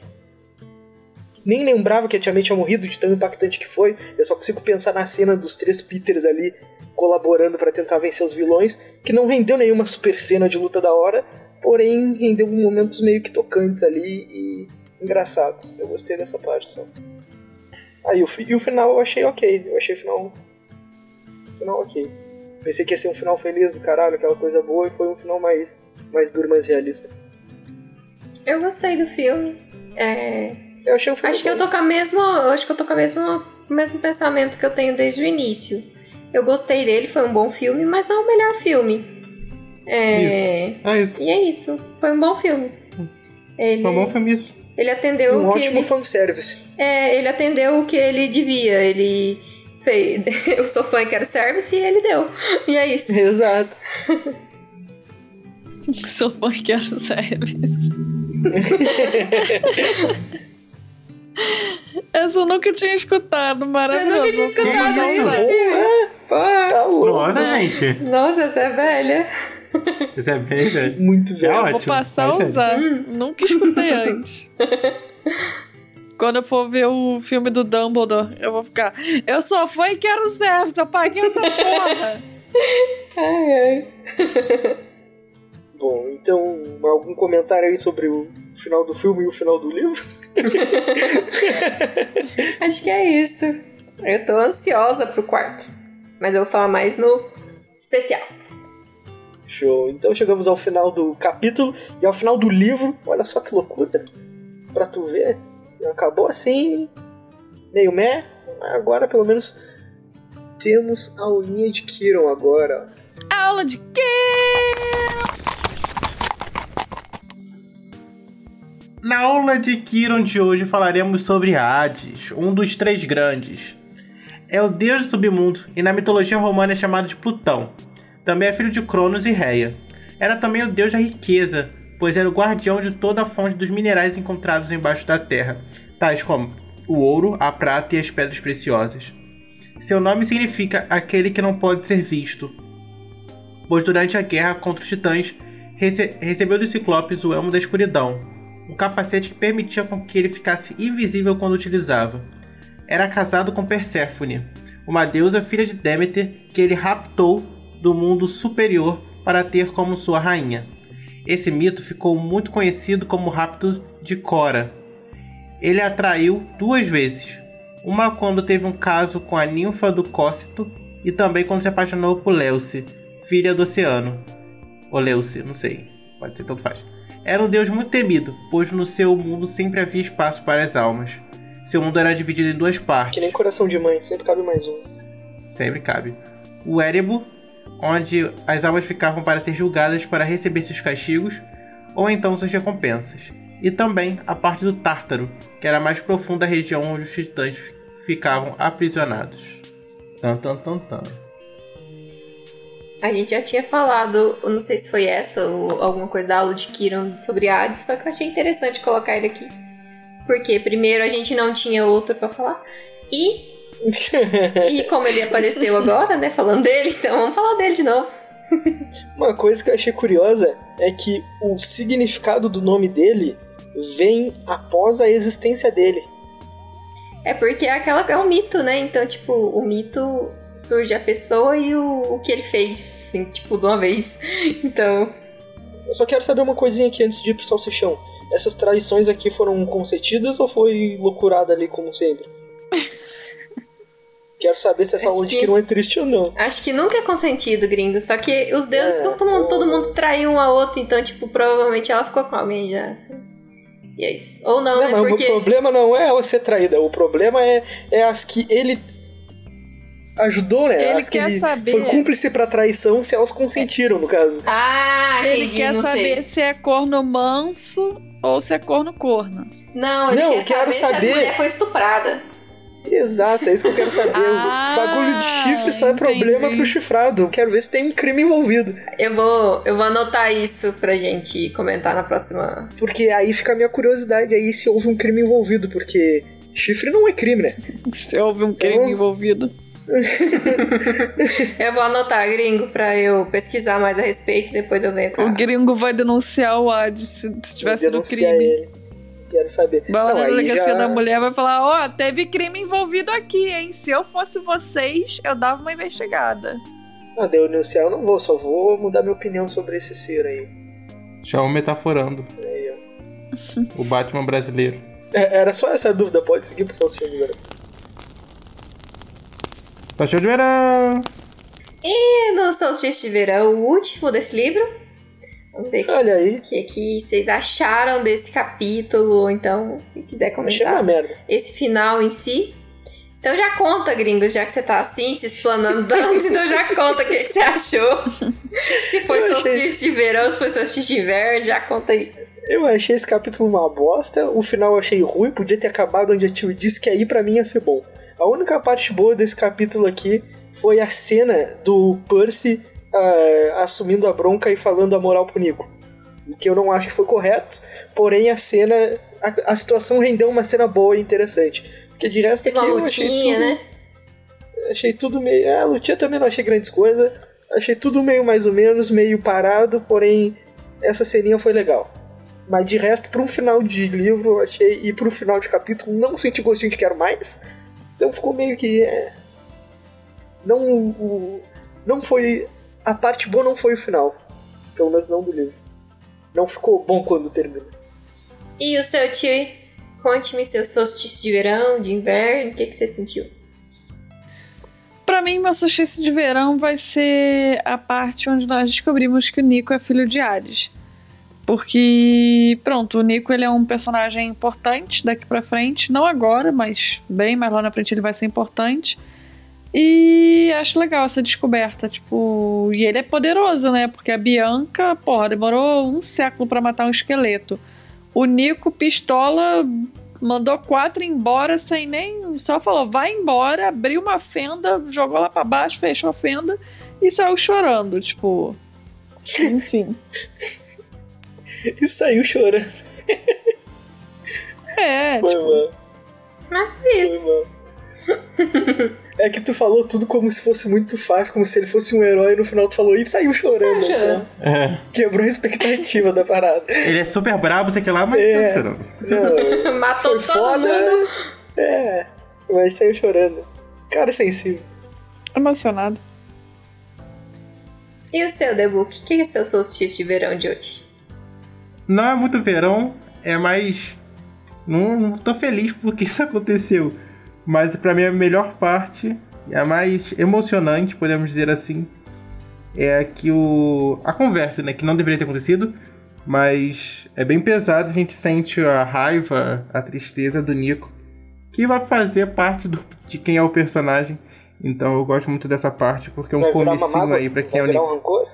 Speaker 1: Nem lembrava que a Tia May tinha morrido de tão impactante que foi. Eu só consigo pensar na cena dos três Peters ali colaborando para tentar vencer os vilões, que não rendeu nenhuma super cena de luta da hora, porém rendeu momentos meio que tocantes ali e engraçados. Eu gostei dessa parte só. Ah, e o, fi- e o final eu achei ok. Eu achei o final. O final ok. Pensei que ia ser um final feliz do caralho, aquela coisa boa, e foi um final mais, mais duro, mais realista.
Speaker 4: Eu gostei do filme. É,
Speaker 1: Eu achei um filme
Speaker 4: Acho que eu tô com a mesma. Eu acho que eu tô com a mesma, o mesmo pensamento que eu tenho desde o início. Eu gostei dele, foi um bom filme, mas não é o melhor filme. É,
Speaker 2: É isso.
Speaker 4: E é isso. Foi um bom filme. Ele,
Speaker 2: Foi um bom filme isso.
Speaker 4: Ele atendeu
Speaker 1: Um
Speaker 4: o que
Speaker 1: ótimo
Speaker 4: ele,
Speaker 1: fanservice.
Speaker 4: é, ele atendeu o que ele devia. Ele fez. Eu sou fã e quero service e ele deu. E é isso.
Speaker 1: Exato.
Speaker 3: Sou fã que quero service. Essa eu nunca tinha escutado, maravilhoso.
Speaker 4: nunca tinha escutado isso?
Speaker 3: usar.
Speaker 1: Porra,
Speaker 4: Pô,
Speaker 1: tá louco.
Speaker 2: Nossa, gente.
Speaker 4: nossa, essa é velha.
Speaker 2: Isso é bem, velho.
Speaker 1: Muito
Speaker 2: É
Speaker 1: velho.
Speaker 3: Vou passar a
Speaker 2: velho,
Speaker 3: usar. Nunca escutei antes. Quando eu for ver o filme do Dumbledore, eu vou ficar. Eu sou fã e quero service, eu paguei essa porra.
Speaker 4: Ai, ai.
Speaker 1: Bom, então, algum comentário aí sobre o final do filme e o final do livro?
Speaker 4: Acho que é isso. Eu tô ansiosa pro quarto. Mas eu vou falar mais no especial.
Speaker 1: Show. Então chegamos ao final do capítulo e ao final do livro. Olha só que loucura. Pra tu ver. Acabou assim, meio meh. Agora pelo menos temos a aulinha de Kiron agora.
Speaker 3: Aula de quê?
Speaker 2: Na aula de Kiron de hoje falaremos sobre Hades, um dos três grandes. É o deus do submundo e na mitologia romana é chamado de Plutão. Também é filho de Cronos e Reia. Era também o deus da riqueza, pois era o guardião de toda a fonte dos minerais encontrados embaixo da terra, tais como o ouro, a prata e as pedras preciosas. Seu nome significa aquele que não pode ser visto, pois durante a guerra contra os titãs rece- recebeu dos ciclopes o elmo da escuridão, um capacete que permitia com que ele ficasse invisível quando utilizava. Era casado com Perséfone, uma deusa filha de Deméter que ele raptou do mundo superior para ter como sua rainha. Esse mito ficou muito conhecido como o rapto de Cora. Ele atraiu duas vezes, uma quando teve um caso com a ninfa do Cócito e também quando se apaixonou por Leuce, filha do oceano. Ou Leuce, não sei, pode ser, tanto faz. Era um deus muito temido, pois no seu mundo sempre havia espaço para as almas. Seu mundo era dividido em duas partes.
Speaker 1: Que nem coração de mãe, sempre cabe mais um.
Speaker 2: Sempre cabe. O Erebo, onde as almas ficavam para ser julgadas para receber seus castigos, ou então suas recompensas. E também a parte do Tártaro, que era a mais profunda região onde os titãs ficavam aprisionados. Tan, tan, tan, tan.
Speaker 4: A gente já tinha falado, não sei se foi essa ou alguma coisa da aula de Kiran sobre Hades, só que eu achei interessante colocar ele aqui. Porque primeiro a gente não tinha outro pra falar. E, e como ele apareceu agora, né, falando dele, então vamos falar dele de novo.
Speaker 1: Uma coisa que eu achei curiosa é que o significado do nome dele vem após a existência dele.
Speaker 4: É porque é aquela é um mito, né? Então, tipo, o mito surge a pessoa e o, o que ele fez, assim, tipo, de uma vez. Então,
Speaker 1: Eu só quero saber uma coisinha aqui antes de ir pro salsichão. Essas tradições aqui foram concedidas ou foi loucurada ali como sempre? quero saber se essa
Speaker 4: Acho
Speaker 1: aula de
Speaker 4: que-
Speaker 1: Kiron é triste ou não.
Speaker 4: acho que nunca é consentido, gringo. Só que os deuses
Speaker 1: É,
Speaker 4: costumam todo mundo trair um ao outro, então, tipo, provavelmente ela ficou com alguém já, assim. E é isso. Ou não,
Speaker 1: Não,
Speaker 4: né? Porque.
Speaker 1: o problema não é ela ser traída, o problema é, é as que ele ajudou, né?
Speaker 3: Ele
Speaker 1: as que
Speaker 3: quer
Speaker 1: ele
Speaker 3: saber-
Speaker 1: foi cúmplice pra traição se elas consentiram, no caso.
Speaker 4: Ah,
Speaker 3: Ele quer
Speaker 4: não
Speaker 3: saber
Speaker 4: sei.
Speaker 3: se é corno manso ou se é corno corno.
Speaker 4: Não, ele
Speaker 1: Não,
Speaker 4: quer
Speaker 1: quero
Speaker 4: saber, se
Speaker 1: saber-
Speaker 4: a mulher foi estuprada.
Speaker 1: Exato, é isso que eu quero saber.
Speaker 3: Ah,
Speaker 1: o bagulho de chifre só é problema pro chifrado. Eu quero ver se tem um crime envolvido.
Speaker 4: Eu vou, eu vou anotar isso pra gente comentar na próxima.
Speaker 1: Porque aí fica a minha curiosidade aí se houve um crime envolvido, porque chifre não é crime, né?
Speaker 3: Se houve um crime
Speaker 1: Eu-
Speaker 3: envolvido.
Speaker 4: Eu vou anotar, gringo, pra eu pesquisar mais a respeito e depois eu venho cá.
Speaker 3: O gringo vai denunciar o Ad se, se tiver sido crime.
Speaker 1: ele. Quero saber.
Speaker 3: Vai lá na delegacia
Speaker 1: já-
Speaker 3: da mulher vai falar: Ó, teve crime envolvido aqui, hein? Se eu fosse vocês, eu dava uma investigada.
Speaker 1: Não, denunciar eu não vou, só vou mudar minha opinião sobre esse ser aí.
Speaker 2: Chama metaforando.
Speaker 1: Aí, ó.
Speaker 2: O Batman brasileiro.
Speaker 1: É, era só essa dúvida, pode seguir pro seu filme agora.
Speaker 2: Só show de verão.
Speaker 4: E no Solstício de Verão, o último desse livro. Vamos ver o
Speaker 1: Olha aí,
Speaker 4: que, que vocês acharam desse capítulo, ou então, se quiser
Speaker 1: achei uma
Speaker 4: comentar,
Speaker 1: merda.
Speaker 4: esse final em si. Então já conta, gringo, já que você tá assim, se explanando tanto, então já conta o que, que você achou. Se foi
Speaker 1: Eu achei-
Speaker 4: solstício de verão, se foi solstício de inverno, já conta aí.
Speaker 1: Eu achei esse capítulo uma bosta, o final eu achei ruim, podia ter acabado onde a tio disse que aí pra mim ia ser bom. A única parte boa desse capítulo aqui foi a cena do Percy ah, assumindo a bronca e falando a moral pro Nico. O que eu não acho que foi correto, porém a cena. A, a situação rendeu uma cena boa e interessante. Porque de resto
Speaker 4: Teve
Speaker 1: aqui
Speaker 4: uma
Speaker 1: eu achei
Speaker 4: lutinha,
Speaker 1: tudo-
Speaker 4: né?
Speaker 1: Achei tudo meio. É, a lutinha também não achei grandes coisas. Achei tudo meio mais ou menos, meio parado, porém essa ceninha foi legal. Mas de resto, para um final de livro, achei. E para um final de capítulo, não senti gostinho de quero mais. Então ficou meio que. é, não. O, não foi. A parte boa não foi o final. Pelo menos não do livro. Não ficou bom quando termina.
Speaker 4: E o seu tio, conte-me seu solstício de verão, de inverno, o que, que você sentiu?
Speaker 3: Pra mim, meu solstício de verão vai ser a parte onde nós descobrimos que o Nico é filho de Ares. Porque, pronto, o Nico ele é um personagem importante daqui pra frente. Não agora, mas bem mais lá na frente ele vai ser importante. E acho legal essa descoberta, tipo... E ele é poderoso, né? Porque a Bianca, porra, demorou um século pra matar um esqueleto. O Nico, pistola, mandou quatro embora sem nem. Só falou, vai embora, abriu uma fenda, jogou lá pra baixo, fechou a fenda e saiu chorando, tipo. Enfim.
Speaker 1: E saiu chorando.
Speaker 3: É,
Speaker 1: Foi,
Speaker 3: tipo.
Speaker 4: Mas
Speaker 1: Foi,
Speaker 4: isso.
Speaker 1: É que tu falou tudo como se fosse muito fácil, como se ele fosse um herói, e no final tu falou e saiu chorando.
Speaker 4: Saiu chorando.
Speaker 1: né?
Speaker 2: É.
Speaker 1: Quebrou a expectativa da parada.
Speaker 2: Ele é super brabo, sei que lá, mas
Speaker 1: É.
Speaker 2: tá chorando.
Speaker 1: Não,
Speaker 4: Matou
Speaker 1: foi
Speaker 4: todo
Speaker 1: foda.
Speaker 4: mundo.
Speaker 1: É, mas saiu chorando. Cara sensível.
Speaker 3: emocionado.
Speaker 4: E o seu, The Book? O que é seu solstício de verão de hoje?
Speaker 2: Não é muito verão, é mais. Não, não tô feliz porque isso aconteceu. Mas pra mim a melhor parte, a mais emocionante, podemos dizer assim, é que o. a conversa, né? Que não deveria ter acontecido, mas é bem pesado, a gente sente a raiva, a tristeza do Nico, que vai fazer parte do- de quem é o personagem. Então eu gosto muito dessa parte, porque é um comecinho aí pra quem é
Speaker 1: Vai
Speaker 2: o
Speaker 1: virar
Speaker 2: Nico.
Speaker 1: um rancor?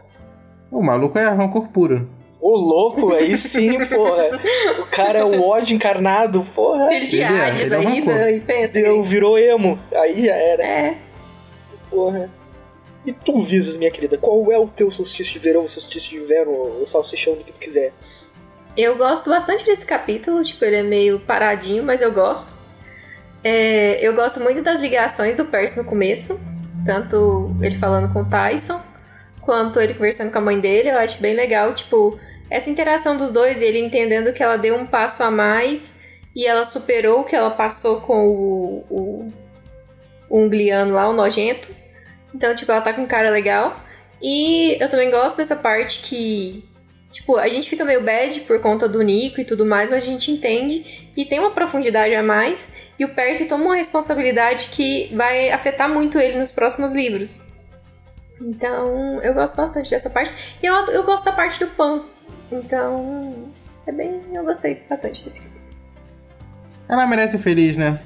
Speaker 2: O maluco é rancor puro.
Speaker 1: O louco, aí sim, porra. O cara é o ódio encarnado, porra.
Speaker 4: Filho de
Speaker 2: Ele é,
Speaker 4: Hades
Speaker 2: ele é
Speaker 4: ainda,
Speaker 2: rancor.
Speaker 4: e pensa.
Speaker 1: Deu, virou emo. Aí já era,
Speaker 4: É.
Speaker 1: porra. E tu, Visas, minha querida, qual é o teu solstício de verão, solstício de inverno, o salsichão do que tu quiser?
Speaker 4: Eu gosto bastante desse capítulo, tipo, ele é meio paradinho, mas eu gosto. É, eu gosto muito das ligações do Percy no começo, tanto ele falando com o Tyson, quanto ele conversando com a mãe dele, eu acho bem legal, tipo, essa interação dos dois, ele entendendo que ela deu um passo a mais e ela superou o que ela passou com o, o, o Ungliano lá, o nojento. Então, tipo, ela tá com um cara legal. E eu também gosto dessa parte que Tipo, a gente fica meio bad por conta do Nico e tudo mais, mas a gente entende e tem uma profundidade a mais. E o Percy toma uma responsabilidade que vai afetar muito ele nos próximos livros. Então, eu gosto bastante dessa parte. E eu, eu gosto da parte do pão. Então, É bem. Eu gostei bastante desse capítulo.
Speaker 2: Ela merece ser feliz, né?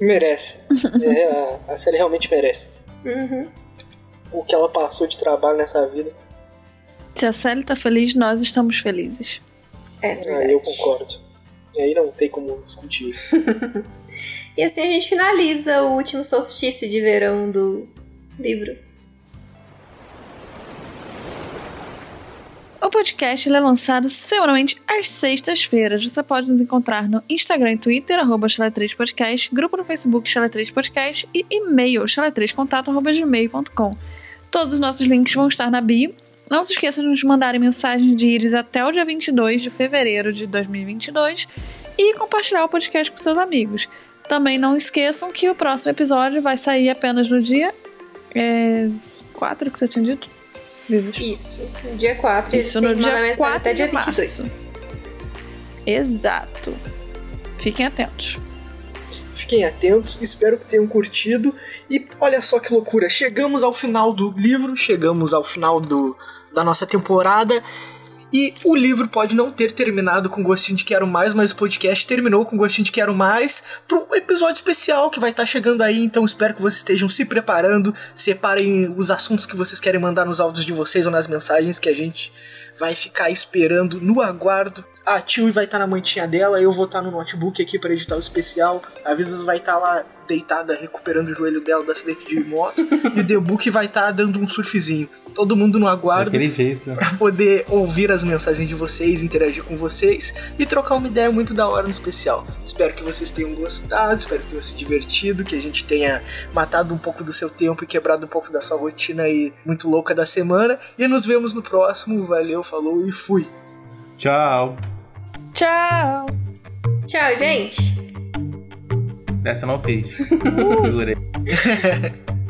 Speaker 1: Merece. É, a, a série realmente merece.
Speaker 4: Uhum.
Speaker 1: O que ela passou de trabalho nessa vida.
Speaker 3: Se a Sally tá feliz, nós estamos felizes.
Speaker 4: É,
Speaker 1: Ah,
Speaker 4: verdade.
Speaker 1: eu concordo. E aí não tem como discutir isso.
Speaker 4: E assim a gente finaliza o último solstício de verão do livro.
Speaker 3: O podcast é lançado semanalmente às sextas-feiras. Você pode nos encontrar no Instagram e Twitter, arroba Chala3podcast, grupo no Facebook Chala3podcast e e-mail chala3contato.gmail.com. Todos os nossos links vão estar na bio. Não se esqueça de nos mandarem mensagens de íris até o dia 22 de fevereiro de 2022 e compartilhar o podcast com seus amigos. Também não esqueçam que o próximo episódio vai sair apenas no dia é, 4 que você tinha dito?
Speaker 4: Isso, no dia 4.
Speaker 3: Isso no dia
Speaker 4: mensagem
Speaker 3: 4
Speaker 4: até dia
Speaker 3: de março.
Speaker 4: 22.
Speaker 3: Exato. Fiquem atentos.
Speaker 1: Fiquem atentos, espero que tenham curtido. E olha só que loucura, chegamos ao final do livro, chegamos ao final do, da nossa temporada. E o livro pode não ter terminado com gostinho de quero mais, mas o podcast terminou com gostinho de quero mais para um episódio especial que vai estar chegando aí. Então espero que vocês estejam se preparando, separem os assuntos que vocês querem mandar nos áudios de vocês ou nas mensagens que a gente vai ficar esperando no aguardo. A Tio vai estar na mantinha dela, eu vou estar no notebook aqui para editar o especial. A vezes vai estar lá deitada recuperando o joelho dela do acidente de moto e o The Book vai estar dando um surfzinho. Todo mundo no aguardo
Speaker 2: Daquele jeito.
Speaker 1: pra poder ouvir as mensagens de vocês, interagir com vocês e trocar uma ideia muito da hora no especial. Espero que vocês tenham gostado, espero que tenham se divertido, que a gente tenha matado um pouco do seu tempo e quebrado um pouco da sua rotina aí muito louca da semana. E nos vemos no próximo. Valeu, falou e fui!
Speaker 2: Tchau.
Speaker 3: Tchau!
Speaker 4: Tchau, gente!
Speaker 2: Dessa eu não fiz. Segurei.